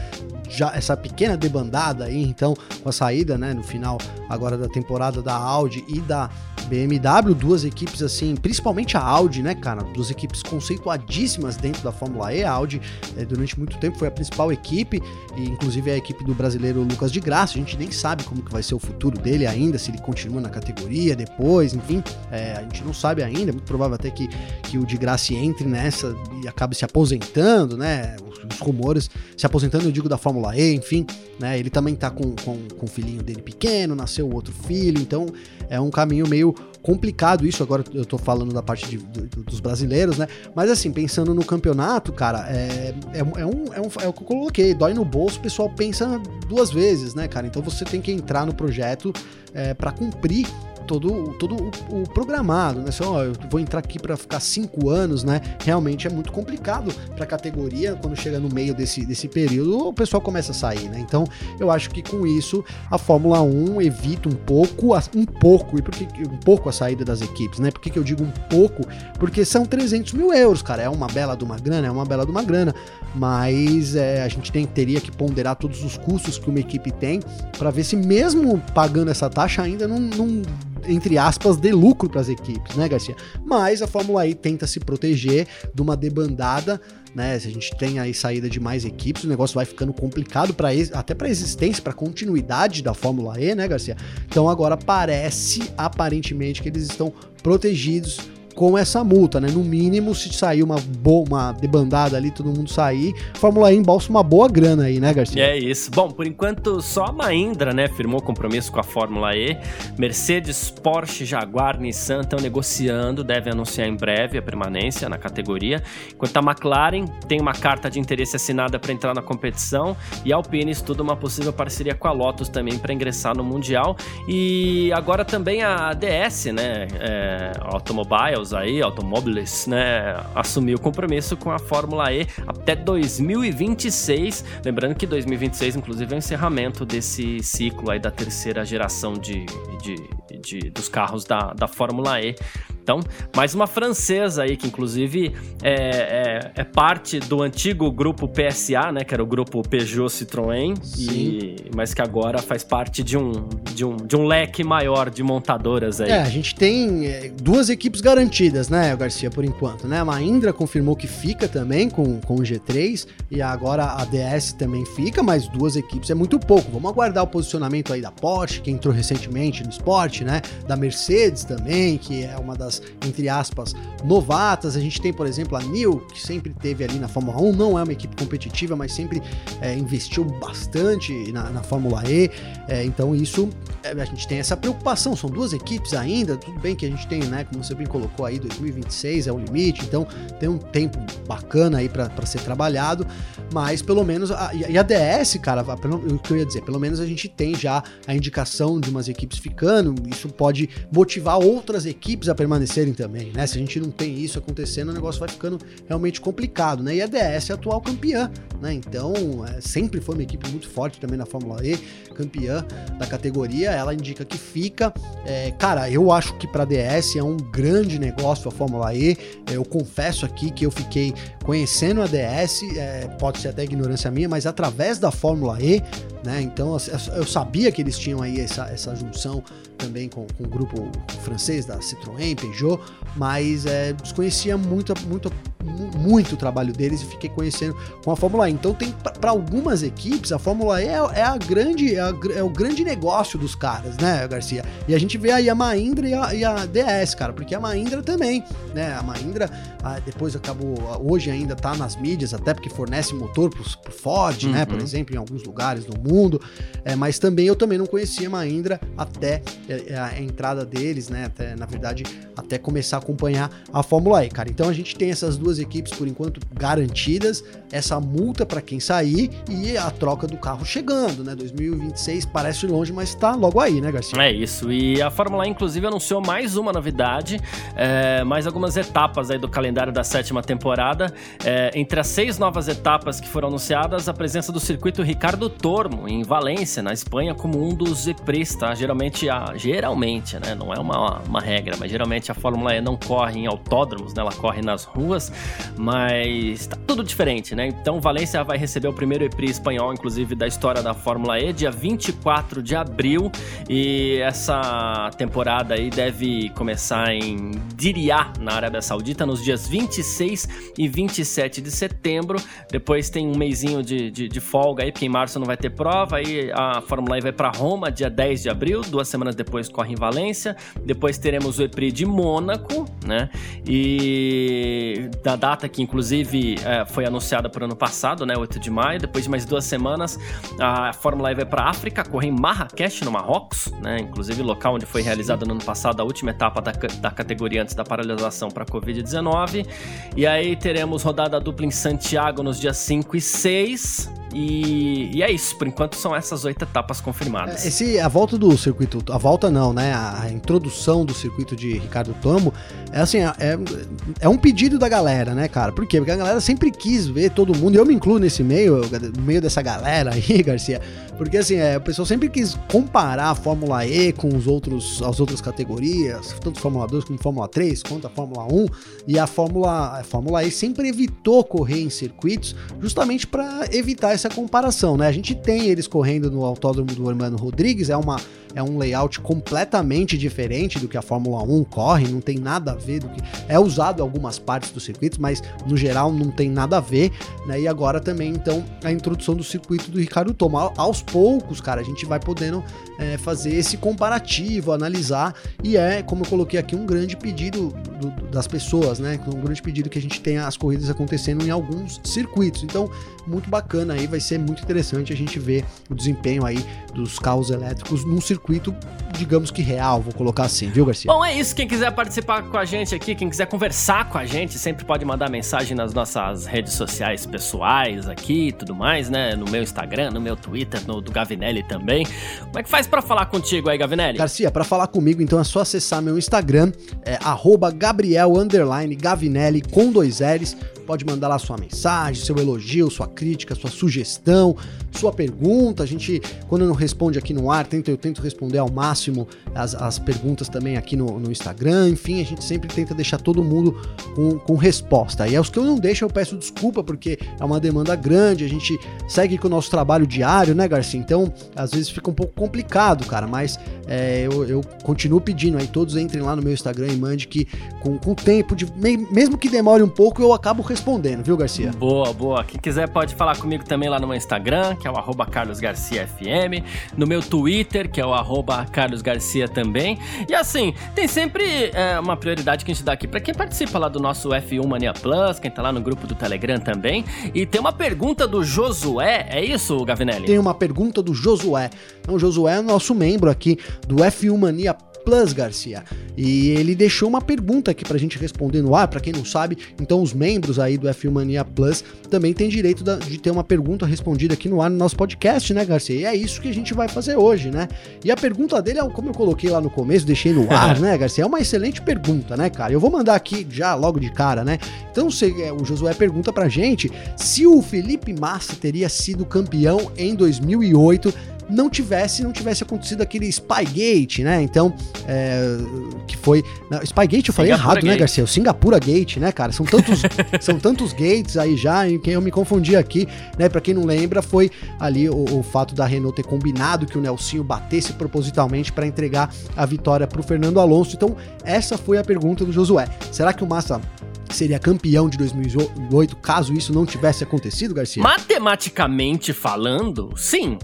já essa pequena debandada aí, então, com a saída, né, no final agora da temporada da Audi e da BMW, duas equipes assim, principalmente a Audi, né, cara, duas equipes conceituadíssimas dentro da Fórmula E. A Audi é, durante muito tempo foi a principal equipe e inclusive a equipe do brasileiro Lucas de Graça. A gente nem sabe como que vai ser o futuro dele ainda, se ele continua na categoria depois, enfim, é, a gente não sabe ainda. É muito provável até que, que o de Graça entre nessa e acabe se aposentando, né? Os, os rumores se aposentando, eu digo da Fórmula E, enfim, né? Ele também tá com, com, com o filhinho dele pequeno, nasceu outro filho, então é um caminho meio complicado isso. Agora eu tô falando da parte de, do, dos brasileiros, né? Mas assim, pensando no campeonato, cara, é, é, é, um, é, um, é o que eu coloquei. Dói no bolso, o pessoal pensa duas vezes, né, cara? Então você tem que entrar no projeto é, para cumprir todo, todo o, o programado, né? Só, eu vou entrar aqui para ficar cinco anos, né? Realmente é muito complicado para a categoria. Quando chega no meio desse, desse período, o pessoal começa a sair, né? Então, eu acho que com isso a Fórmula 1 evita um pouco, um pouco, e por que um pouco a saída das equipes, né? Por que, que eu digo um pouco? Porque são 300 mil euros, cara. É uma bela de uma grana, é uma bela de uma grana, mas é, a gente tem, teria que ponderar todos os custos que uma equipe tem para ver se mesmo pagando essa taxa ainda não, não entre aspas, de lucro para as equipes, né, Garcia? Mas a Fórmula E tenta se proteger de uma debandada né? Se a gente tem aí saída de mais equipes, o negócio vai ficando complicado para até para existência, para continuidade da Fórmula E, né, Garcia? Então agora parece aparentemente que eles estão protegidos com essa multa, né? No mínimo, se sair uma boa, uma debandada ali, todo mundo sair, Fórmula E embolsa uma boa grana aí, né, Garcia? É isso. Bom, por enquanto só a Mahindra, né, firmou compromisso com a Fórmula E. Mercedes, Porsche, Jaguar, Nissan estão negociando, devem anunciar em breve a permanência na categoria. Enquanto a McLaren tem uma carta de interesse assinada para entrar na competição e a Alpine estuda uma possível parceria com a Lotus também para ingressar no Mundial. E agora também a DS, né, é, aí, automóveis, né, assumiu o compromisso com a Fórmula E até 2026. Lembrando que 2026, inclusive, é o encerramento desse ciclo aí da terceira geração de, de, de dos carros da, da Fórmula E. Então, mais uma francesa aí, que inclusive é, é, é, parte do antigo grupo PSA, né? Que era o grupo Peugeot Citroën, e, mas que agora faz parte de um, de, um, de um leque maior de montadoras aí. É, a gente tem é, duas equipes garantidas, né, Garcia, por enquanto, né? A Mahindra confirmou que fica também com, com o G3, e agora a DS também fica, mas duas equipes é muito pouco. Vamos aguardar o posicionamento aí da Porsche, que entrou recentemente no esporte, né? Da Mercedes também, que é uma das entre aspas, novatas. A gente tem, por exemplo, a Nil, que sempre teve ali na Fórmula 1, não é uma equipe competitiva, mas sempre é, investiu bastante na, na Fórmula E. É, então, isso é, a gente tem essa preocupação. São duas equipes ainda, tudo bem que a gente tem, né, como você bem colocou aí, 2026 é o limite, então tem um tempo bacana aí para ser trabalhado, mas pelo menos. A, e a DS, cara, o que eu ia dizer, pelo menos a gente tem já a indicação de umas equipes ficando, isso pode motivar outras equipes a permanecer acontecerem também, né? Se a gente não tem isso acontecendo, o negócio vai ficando realmente complicado, né? E a DS é a atual campeã, né? Então, é, sempre foi uma equipe muito forte também na Fórmula E, campeã da categoria, ela indica que fica. É, cara, eu acho que para DS é um grande negócio a Fórmula E. Eu confesso aqui que eu fiquei conhecendo a DS, é, pode ser até ignorância minha, mas através da Fórmula E, né? Então eu sabia que eles tinham aí essa, essa junção também com, com o grupo francês da Citroën, mas é, desconhecia muito, muito, muito o trabalho deles e fiquei conhecendo com a Fórmula E. Então tem para algumas equipes a Fórmula E é, é a grande é, a, é, o grande negócio dos caras, né, Garcia? E a gente vê aí a Mahindra e a, e a DS, cara, porque a Mahindra também, né? A Mahindra a, depois acabou hoje ainda tá nas mídias, até porque fornece motor pro, pro Ford, uhum. né, por uhum. exemplo, em alguns lugares do mundo. É, mas também eu também não conhecia a Mahindra até é, é, a entrada deles, né? Até, na verdade, até começar a acompanhar a Fórmula E, cara. Então a gente tem essas duas equipes por enquanto garantidas, essa multa para quem sair e a troca do carro chegando, né? 2026 parece longe, mas tá logo aí, né, Garcia? É isso. E a Fórmula E, inclusive, anunciou mais uma novidade, é, mais algumas etapas aí do calendário da sétima temporada. É, entre as seis novas etapas que foram anunciadas, a presença do circuito Ricardo Tormo, em Valência, na Espanha, como um dos EPRIs, tá? Geralmente a geralmente, né? Não é uma, uma regra, mas geralmente a Fórmula E não corre em autódromos, né? Ela corre nas ruas, mas tá tudo diferente, né? Então Valência vai receber o primeiro EPRI espanhol, inclusive, da história da Fórmula E, dia 24 de abril, e essa temporada aí deve começar em Diriyah, na Arábia Saudita, nos dias 26 e 27 de setembro. Depois tem um mêsinho de, de, de folga aí, porque em março não vai ter prova, aí a Fórmula E vai para Roma, dia 10 de abril, duas semanas depois corre em Valência, depois teremos o EPRI de Mônaco, né? E da data que inclusive é, foi anunciada para o ano passado, né? 8 de maio, depois de mais duas semanas, a Fórmula E vai para África, correr em Marrakech, no Marrocos, né? Inclusive local onde foi realizada no ano passado a última etapa da, da categoria antes da paralisação para a Covid-19. E aí teremos rodada dupla em Santiago nos dias 5 e 6, e, e, é isso, por enquanto são essas oito etapas confirmadas. É, esse, a volta do circuito, a volta não, né? A introdução do circuito de Ricardo Tomo é assim, é, é um pedido da galera, né, cara? Por quê? Porque a galera sempre quis ver todo mundo, e eu me incluo nesse meio, no meio dessa galera aí, <laughs> Garcia, porque assim, é, o pessoal sempre quis comparar a Fórmula E com os outros, as outras categorias, tanto Fórmula 2 como Fórmula 3, quanto a Fórmula 1, e a Fórmula, a Fórmula E sempre evitou correr em circuitos justamente para evitar essa comparação, né? A gente tem eles correndo no autódromo do Hermano Rodrigues, é uma é um layout completamente diferente do que a Fórmula 1 corre, não tem nada a ver do que é usado algumas partes dos circuitos, mas no geral não tem nada a ver, né? E agora também então a introdução do circuito do Ricardo Toma. Aos poucos, cara, a gente vai podendo é, fazer esse comparativo, analisar e é, como eu coloquei aqui, um grande pedido do, das pessoas, né? Um grande pedido que a gente tenha as corridas acontecendo em alguns circuitos. Então, muito bacana aí, vai ser muito interessante a gente ver o desempenho aí dos carros elétricos num circuito circuito, digamos que real, vou colocar assim, viu, Garcia? Bom, é isso. Quem quiser participar com a gente aqui, quem quiser conversar com a gente, sempre pode mandar mensagem nas nossas redes sociais pessoais aqui e tudo mais, né? No meu Instagram, no meu Twitter, no do Gavinelli também. Como é que faz para falar contigo aí, Gavinelli? Garcia, para falar comigo, então é só acessar meu Instagram, é Gabriel Gavinelli com dois L's Pode mandar lá sua mensagem, seu elogio, sua crítica, sua sugestão, sua pergunta. A gente, quando não responde aqui no ar, tenta, eu tento responder ao máximo as, as perguntas também aqui no, no, Instagram. Enfim, a gente sempre tenta deixar todo mundo com, com resposta. E aos que eu não deixo, eu peço desculpa, porque é uma demanda grande. A gente segue com o nosso trabalho diário, né, Garcia? Então, às vezes fica um pouco complicado, cara. Mas é, eu, eu, continuo pedindo aí, todos entrem lá no meu Instagram e mande que com, com o tempo, de, mesmo que demore um pouco, eu acabo respondendo, viu, Garcia? Boa, boa. Quem quiser pode falar comigo também lá no meu Instagram, que é o arroba carlosgarciafm, no meu Twitter, que é o arroba carlosgarcia também. E assim, tem sempre é, uma prioridade que a gente dá aqui para quem participa lá do nosso F1 Mania Plus, quem tá lá no grupo do Telegram também. E tem uma pergunta do Josué, é isso, Gavinelli? Tem uma pergunta do Josué. Então, o Josué é nosso membro aqui do F1 Mania Plus, Garcia. E ele deixou uma pergunta aqui pra gente responder no ar, para quem não sabe. Então, os membros aí do F1 Mania Plus também tem direito de ter uma pergunta respondida aqui no ar no nosso podcast, né, Garcia? E é isso que a gente vai fazer hoje, né? E a pergunta dele, é, como eu coloquei lá no começo, deixei no <laughs> ar, né, Garcia? É uma excelente pergunta, né, cara? Eu vou mandar aqui já logo de cara, né? Então é, o Josué pergunta pra gente se o Felipe Massa teria sido campeão em 2008 não tivesse não tivesse acontecido aquele Spygate, né? Então, é, que foi. Não, Spygate eu falei Singapura errado, né, Gate. né, Garcia? O Singapura Gate, né, cara? São tantos, <laughs> são tantos gates aí já, em que eu me confundi aqui, né? Pra quem não lembra, foi ali o, o fato da Renault ter combinado que o Nelsinho batesse propositalmente para entregar a vitória pro Fernando Alonso. Então, essa foi a pergunta do Josué. Será que o Massa seria campeão de 2008 caso isso não tivesse acontecido, Garcia? Matematicamente falando, sim.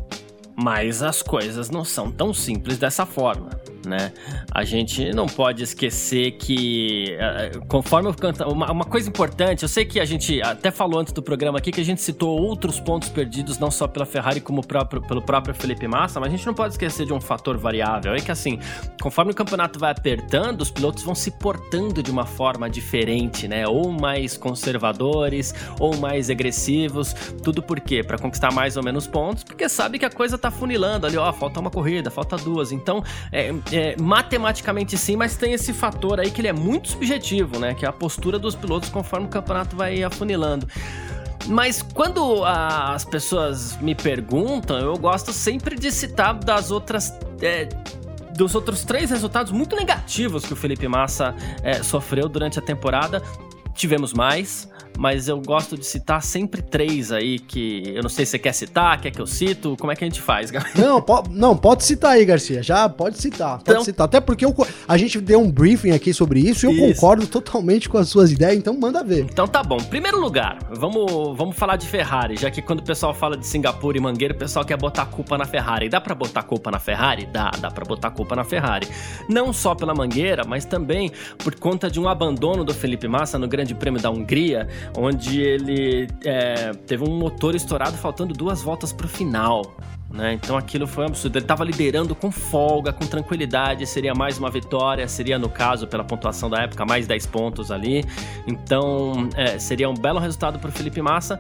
Mas as coisas não são tão simples dessa forma né? A gente não pode esquecer que, eh, conforme eu canto, uma, uma, coisa importante, eu sei que a gente até falou antes do programa aqui que a gente citou outros pontos perdidos, não só pela Ferrari, como próprio, pelo próprio Felipe Massa, mas a gente não pode esquecer de um fator variável, é que assim, conforme o campeonato vai apertando, os pilotos vão se portando de uma forma diferente, né? Ou mais conservadores, ou mais agressivos, tudo por quê? Para conquistar mais ou menos pontos, porque sabe que a coisa tá funilando ali, ó, falta uma corrida, falta duas, então é, é, matematicamente sim, mas tem esse fator aí que ele é muito subjetivo, né? Que é a postura dos pilotos conforme o campeonato vai afunilando. Mas quando as pessoas me perguntam, eu gosto sempre de citar das outras. É, dos outros três resultados muito negativos que o Felipe Massa é, sofreu durante a temporada. Tivemos mais, mas eu gosto de citar sempre três aí que eu não sei se você quer citar, quer que eu cito, como é que a gente faz, galera? Não, po não pode citar aí, Garcia, já pode citar, pode então, citar. Até porque eu, a gente deu um briefing aqui sobre isso e eu isso. concordo totalmente com as suas ideias, então manda ver. Então tá bom. Primeiro lugar, vamos, vamos falar de Ferrari, já que quando o pessoal fala de Singapura e Mangueira, o pessoal quer botar a culpa na Ferrari. Dá para botar a culpa na Ferrari? Dá, dá para botar a culpa na Ferrari. Não só pela Mangueira, mas também por conta de um abandono do Felipe Massa no Grande Prêmio da Hungria, onde ele é, teve um motor estourado faltando duas voltas para o final. Né? Então aquilo foi um absurdo. Ele estava liderando com folga, com tranquilidade, seria mais uma vitória, seria no caso, pela pontuação da época, mais 10 pontos ali. Então é, seria um belo resultado para o Felipe Massa.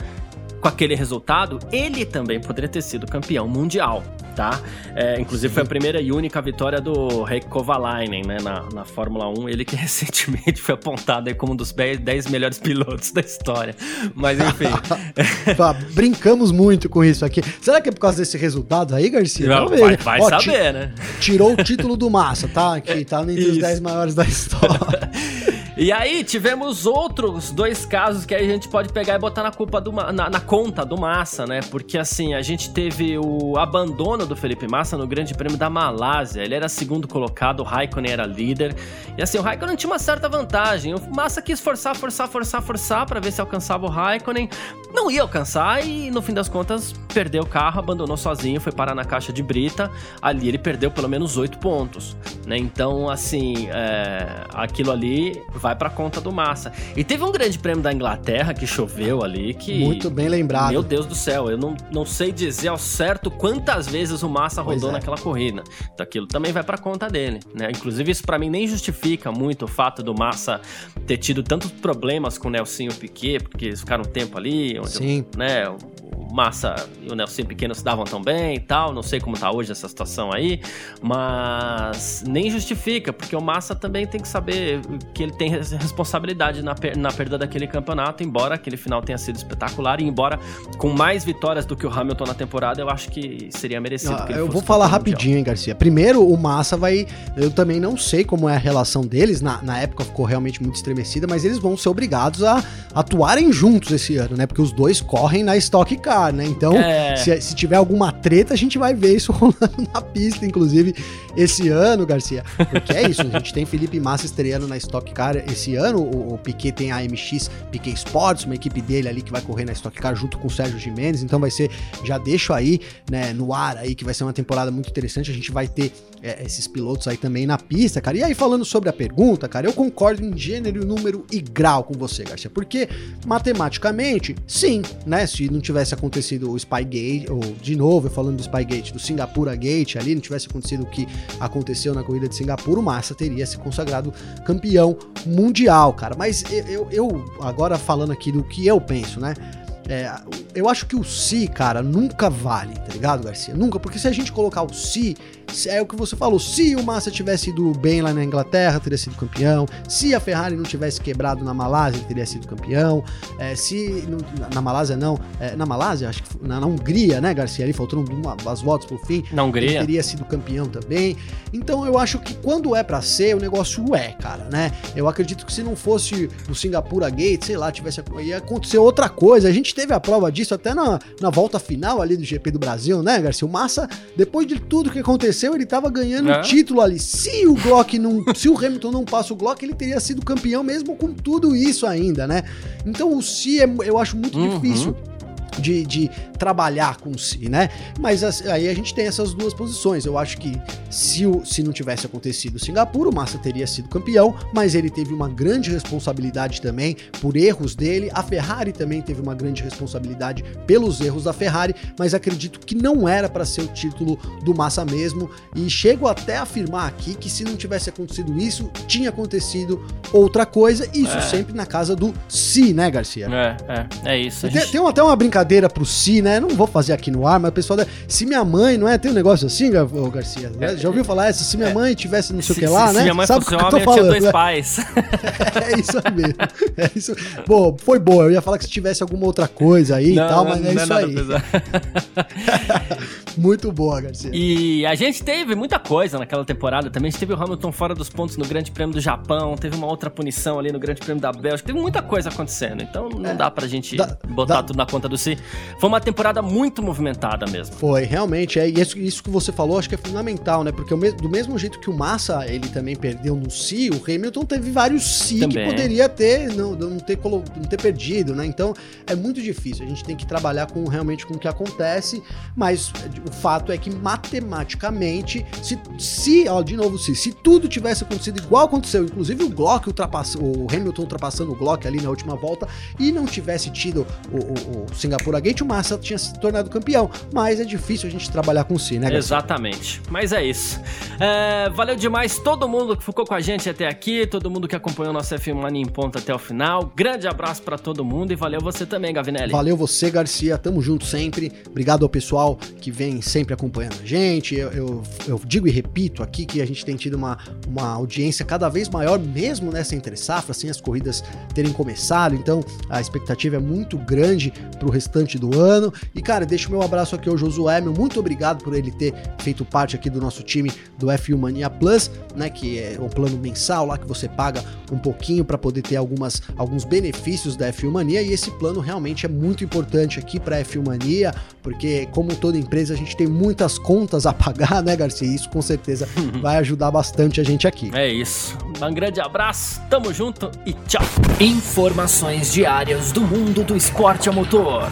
Com aquele resultado, ele também poderia ter sido campeão mundial tá? É, inclusive foi a primeira e única vitória do Heikki Kovalainen, né, na, na Fórmula 1. Ele que <laughs> recentemente foi apontado aí como um dos 10 melhores pilotos da história. Mas enfim. <laughs> Brincamos muito com isso aqui. Será que é por causa desse resultado aí, Garcia? Não, vai, vai Ó, saber, né? Tirou o título do Massa, tá? Aqui, tá entre isso. os 10 maiores da história. <laughs> E aí tivemos outros dois casos que a gente pode pegar e botar na culpa do na, na, conta do Massa, né? Porque assim, a gente teve o abandono do Felipe Massa no Grande Prêmio da Malásia. Ele era segundo colocado, o Raikkonen era líder. E assim, o Raikkonen tinha uma certa vantagem. O Massa quis forçar, forçar, forçar, forçar para ver se alcançava o Raikkonen. Não ia alcançar e no fim das contas perdeu o carro, abandonou sozinho, foi parar na caixa de brita. Ali ele perdeu pelo menos oito pontos, né? Então, assim, é, aquilo ali vai para conta do Massa. E teve um grande prêmio da Inglaterra que choveu ali, que... Muito bem lembrado. Meu Deus do céu, eu não, não sei dizer ao certo quantas vezes o Massa rodou é. naquela corrida. Então aquilo também vai para conta dele, né? Inclusive isso para mim nem justifica muito o fato do Massa ter tido tantos problemas com o Nelsinho Piquet, porque eles ficaram um tempo ali, onde, Sim. né, Massa e o Nelson Pequeno se davam tão bem e tal. Não sei como tá hoje essa situação aí, mas nem justifica, porque o Massa também tem que saber que ele tem responsabilidade na, per na perda daquele campeonato, embora aquele final tenha sido espetacular e embora com mais vitórias do que o Hamilton na temporada, eu acho que seria merecido. Ah, eu vou falar rapidinho, hein, Garcia. Primeiro, o Massa vai. Eu também não sei como é a relação deles, na, na época ficou realmente muito estremecida, mas eles vão ser obrigados a atuarem juntos esse ano, né? Porque os dois correm na Stock Car né? Então, é. se, se, tiver alguma treta, a gente vai ver isso <laughs> rolando na pista, inclusive, esse ano, Garcia. Porque é isso, a gente tem Felipe Massa estreando na Stock Car esse ano, o, o Piquet tem a MX Piquet Sports, uma equipe dele ali que vai correr na Stock Car junto com o Sérgio Jimenez, então vai ser, já deixo aí, né, no ar aí, que vai ser uma temporada muito interessante, a gente vai ter é, esses pilotos aí também na pista, cara. E aí, falando sobre a pergunta, cara, eu concordo em gênero, número e grau com você, Garcia, porque matematicamente, sim, né? Se não tivesse acontecido o Spygate, ou de novo, falando do Spygate, do Singapura Gate ali, não tivesse acontecido o que aconteceu na corrida de Singapura, o Massa teria se consagrado campeão mundial, cara. Mas eu, eu agora falando aqui do que eu penso, né? É, eu acho que o si, cara, nunca vale, tá ligado, Garcia? Nunca, porque se a gente colocar o si, é o que você falou, se o Massa tivesse ido bem lá na Inglaterra, teria sido campeão. Se a Ferrari não tivesse quebrado na Malásia, ele teria sido campeão. É, se na Malásia não, é, na Malásia, acho que na, na, Hungria, né, Garcia? Ali faltando uma, as voltas pro fim. Na Hungria. Ele teria sido campeão também. Então eu acho que quando é para ser, o negócio é, cara, né? Eu acredito que se não fosse o Singapura Gate, sei lá, tivesse ia acontecer outra coisa. A gente teve a prova disso até na, na volta final ali do GP do Brasil, né, Garcia? O Massa, depois de tudo que aconteceu, ele tava ganhando o é. título ali. Se o Glock não, se o Hamilton não passa o Glock, ele teria sido campeão mesmo com tudo isso ainda, né? Então o se é, eu acho muito uhum. difícil de, de trabalhar com si, né? Mas aí a gente tem essas duas posições. Eu acho que se, o, se não tivesse acontecido Singapura, o Massa teria sido campeão, mas ele teve uma grande responsabilidade também por erros dele. A Ferrari também teve uma grande responsabilidade pelos erros da Ferrari, mas acredito que não era para ser o título do Massa mesmo. E chego até a afirmar aqui que se não tivesse acontecido isso, tinha acontecido outra coisa. Isso é. sempre na casa do si, né, Garcia? É, é, é isso. Tem, gente... tem até uma brincadeira brincadeira pro si, né? Não vou fazer aqui no ar, mas o pessoal. Se minha mãe, não é? Tem um negócio assim, Garcia? Né? Já ouviu falar essa? Se minha é. mãe tivesse não sei o que lá, se, né? Se minha mãe Sabe fosse homem, eu, eu tinha dois né? pais. <laughs> <laughs> é isso mesmo. É isso. Bom, foi boa. Eu ia falar que se tivesse alguma outra coisa aí não, e tal, mas é isso aí. <laughs> Muito boa, Garcia. E a gente teve muita coisa naquela temporada também. A gente teve o Hamilton fora dos pontos no Grande Prêmio do Japão, teve uma outra punição ali no Grande Prêmio da Bélgica. Teve muita coisa acontecendo. Então não é, dá pra gente dá, botar dá, tudo na conta do si. Foi uma temporada muito movimentada mesmo. Foi, realmente. É, e isso, isso que você falou acho que é fundamental, né? Porque do mesmo jeito que o Massa ele também perdeu no Si, o Hamilton teve vários Si também. que poderia ter não, não, ter, não ter perdido, né? Então é muito difícil. A gente tem que trabalhar com realmente com o que acontece, mas o fato é que matematicamente, se, se ó, de novo, se, se tudo tivesse acontecido igual aconteceu, inclusive o Glock ultrapassou, o Hamilton ultrapassando o Glock ali na última volta e não tivesse tido o, o, o Singapura Gate, o Massa tinha se tornado campeão. Mas é difícil a gente trabalhar com si, né, Garcia? Exatamente. Mas é isso. É, valeu demais todo mundo que ficou com a gente até aqui, todo mundo que acompanhou nosso F1 Mania em ponto até o final. Grande abraço para todo mundo e valeu você também, Gavinelli. Valeu você, Garcia. Tamo junto sempre. Obrigado ao pessoal que vem sempre acompanhando a gente. Eu, eu, eu digo e repito aqui que a gente tem tido uma, uma audiência cada vez maior, mesmo nessa entre safra, sem as corridas terem começado. Então a expectativa é muito grande pro restante do ano. E, cara, deixo meu abraço aqui ao Josué, meu muito obrigado por ele ter feito parte aqui do nosso time do F1 Mania Plus, né, que é um plano mensal lá que você paga um pouquinho para poder ter algumas, alguns benefícios da F1 Mania, e esse plano realmente é muito importante aqui para a F1 Mania, porque como toda empresa a gente tem muitas contas a pagar, né, Garcia? Isso com certeza <laughs> vai ajudar bastante a gente aqui. É isso. Um grande abraço, tamo junto e tchau. Informações diárias do mundo do esporte a motor.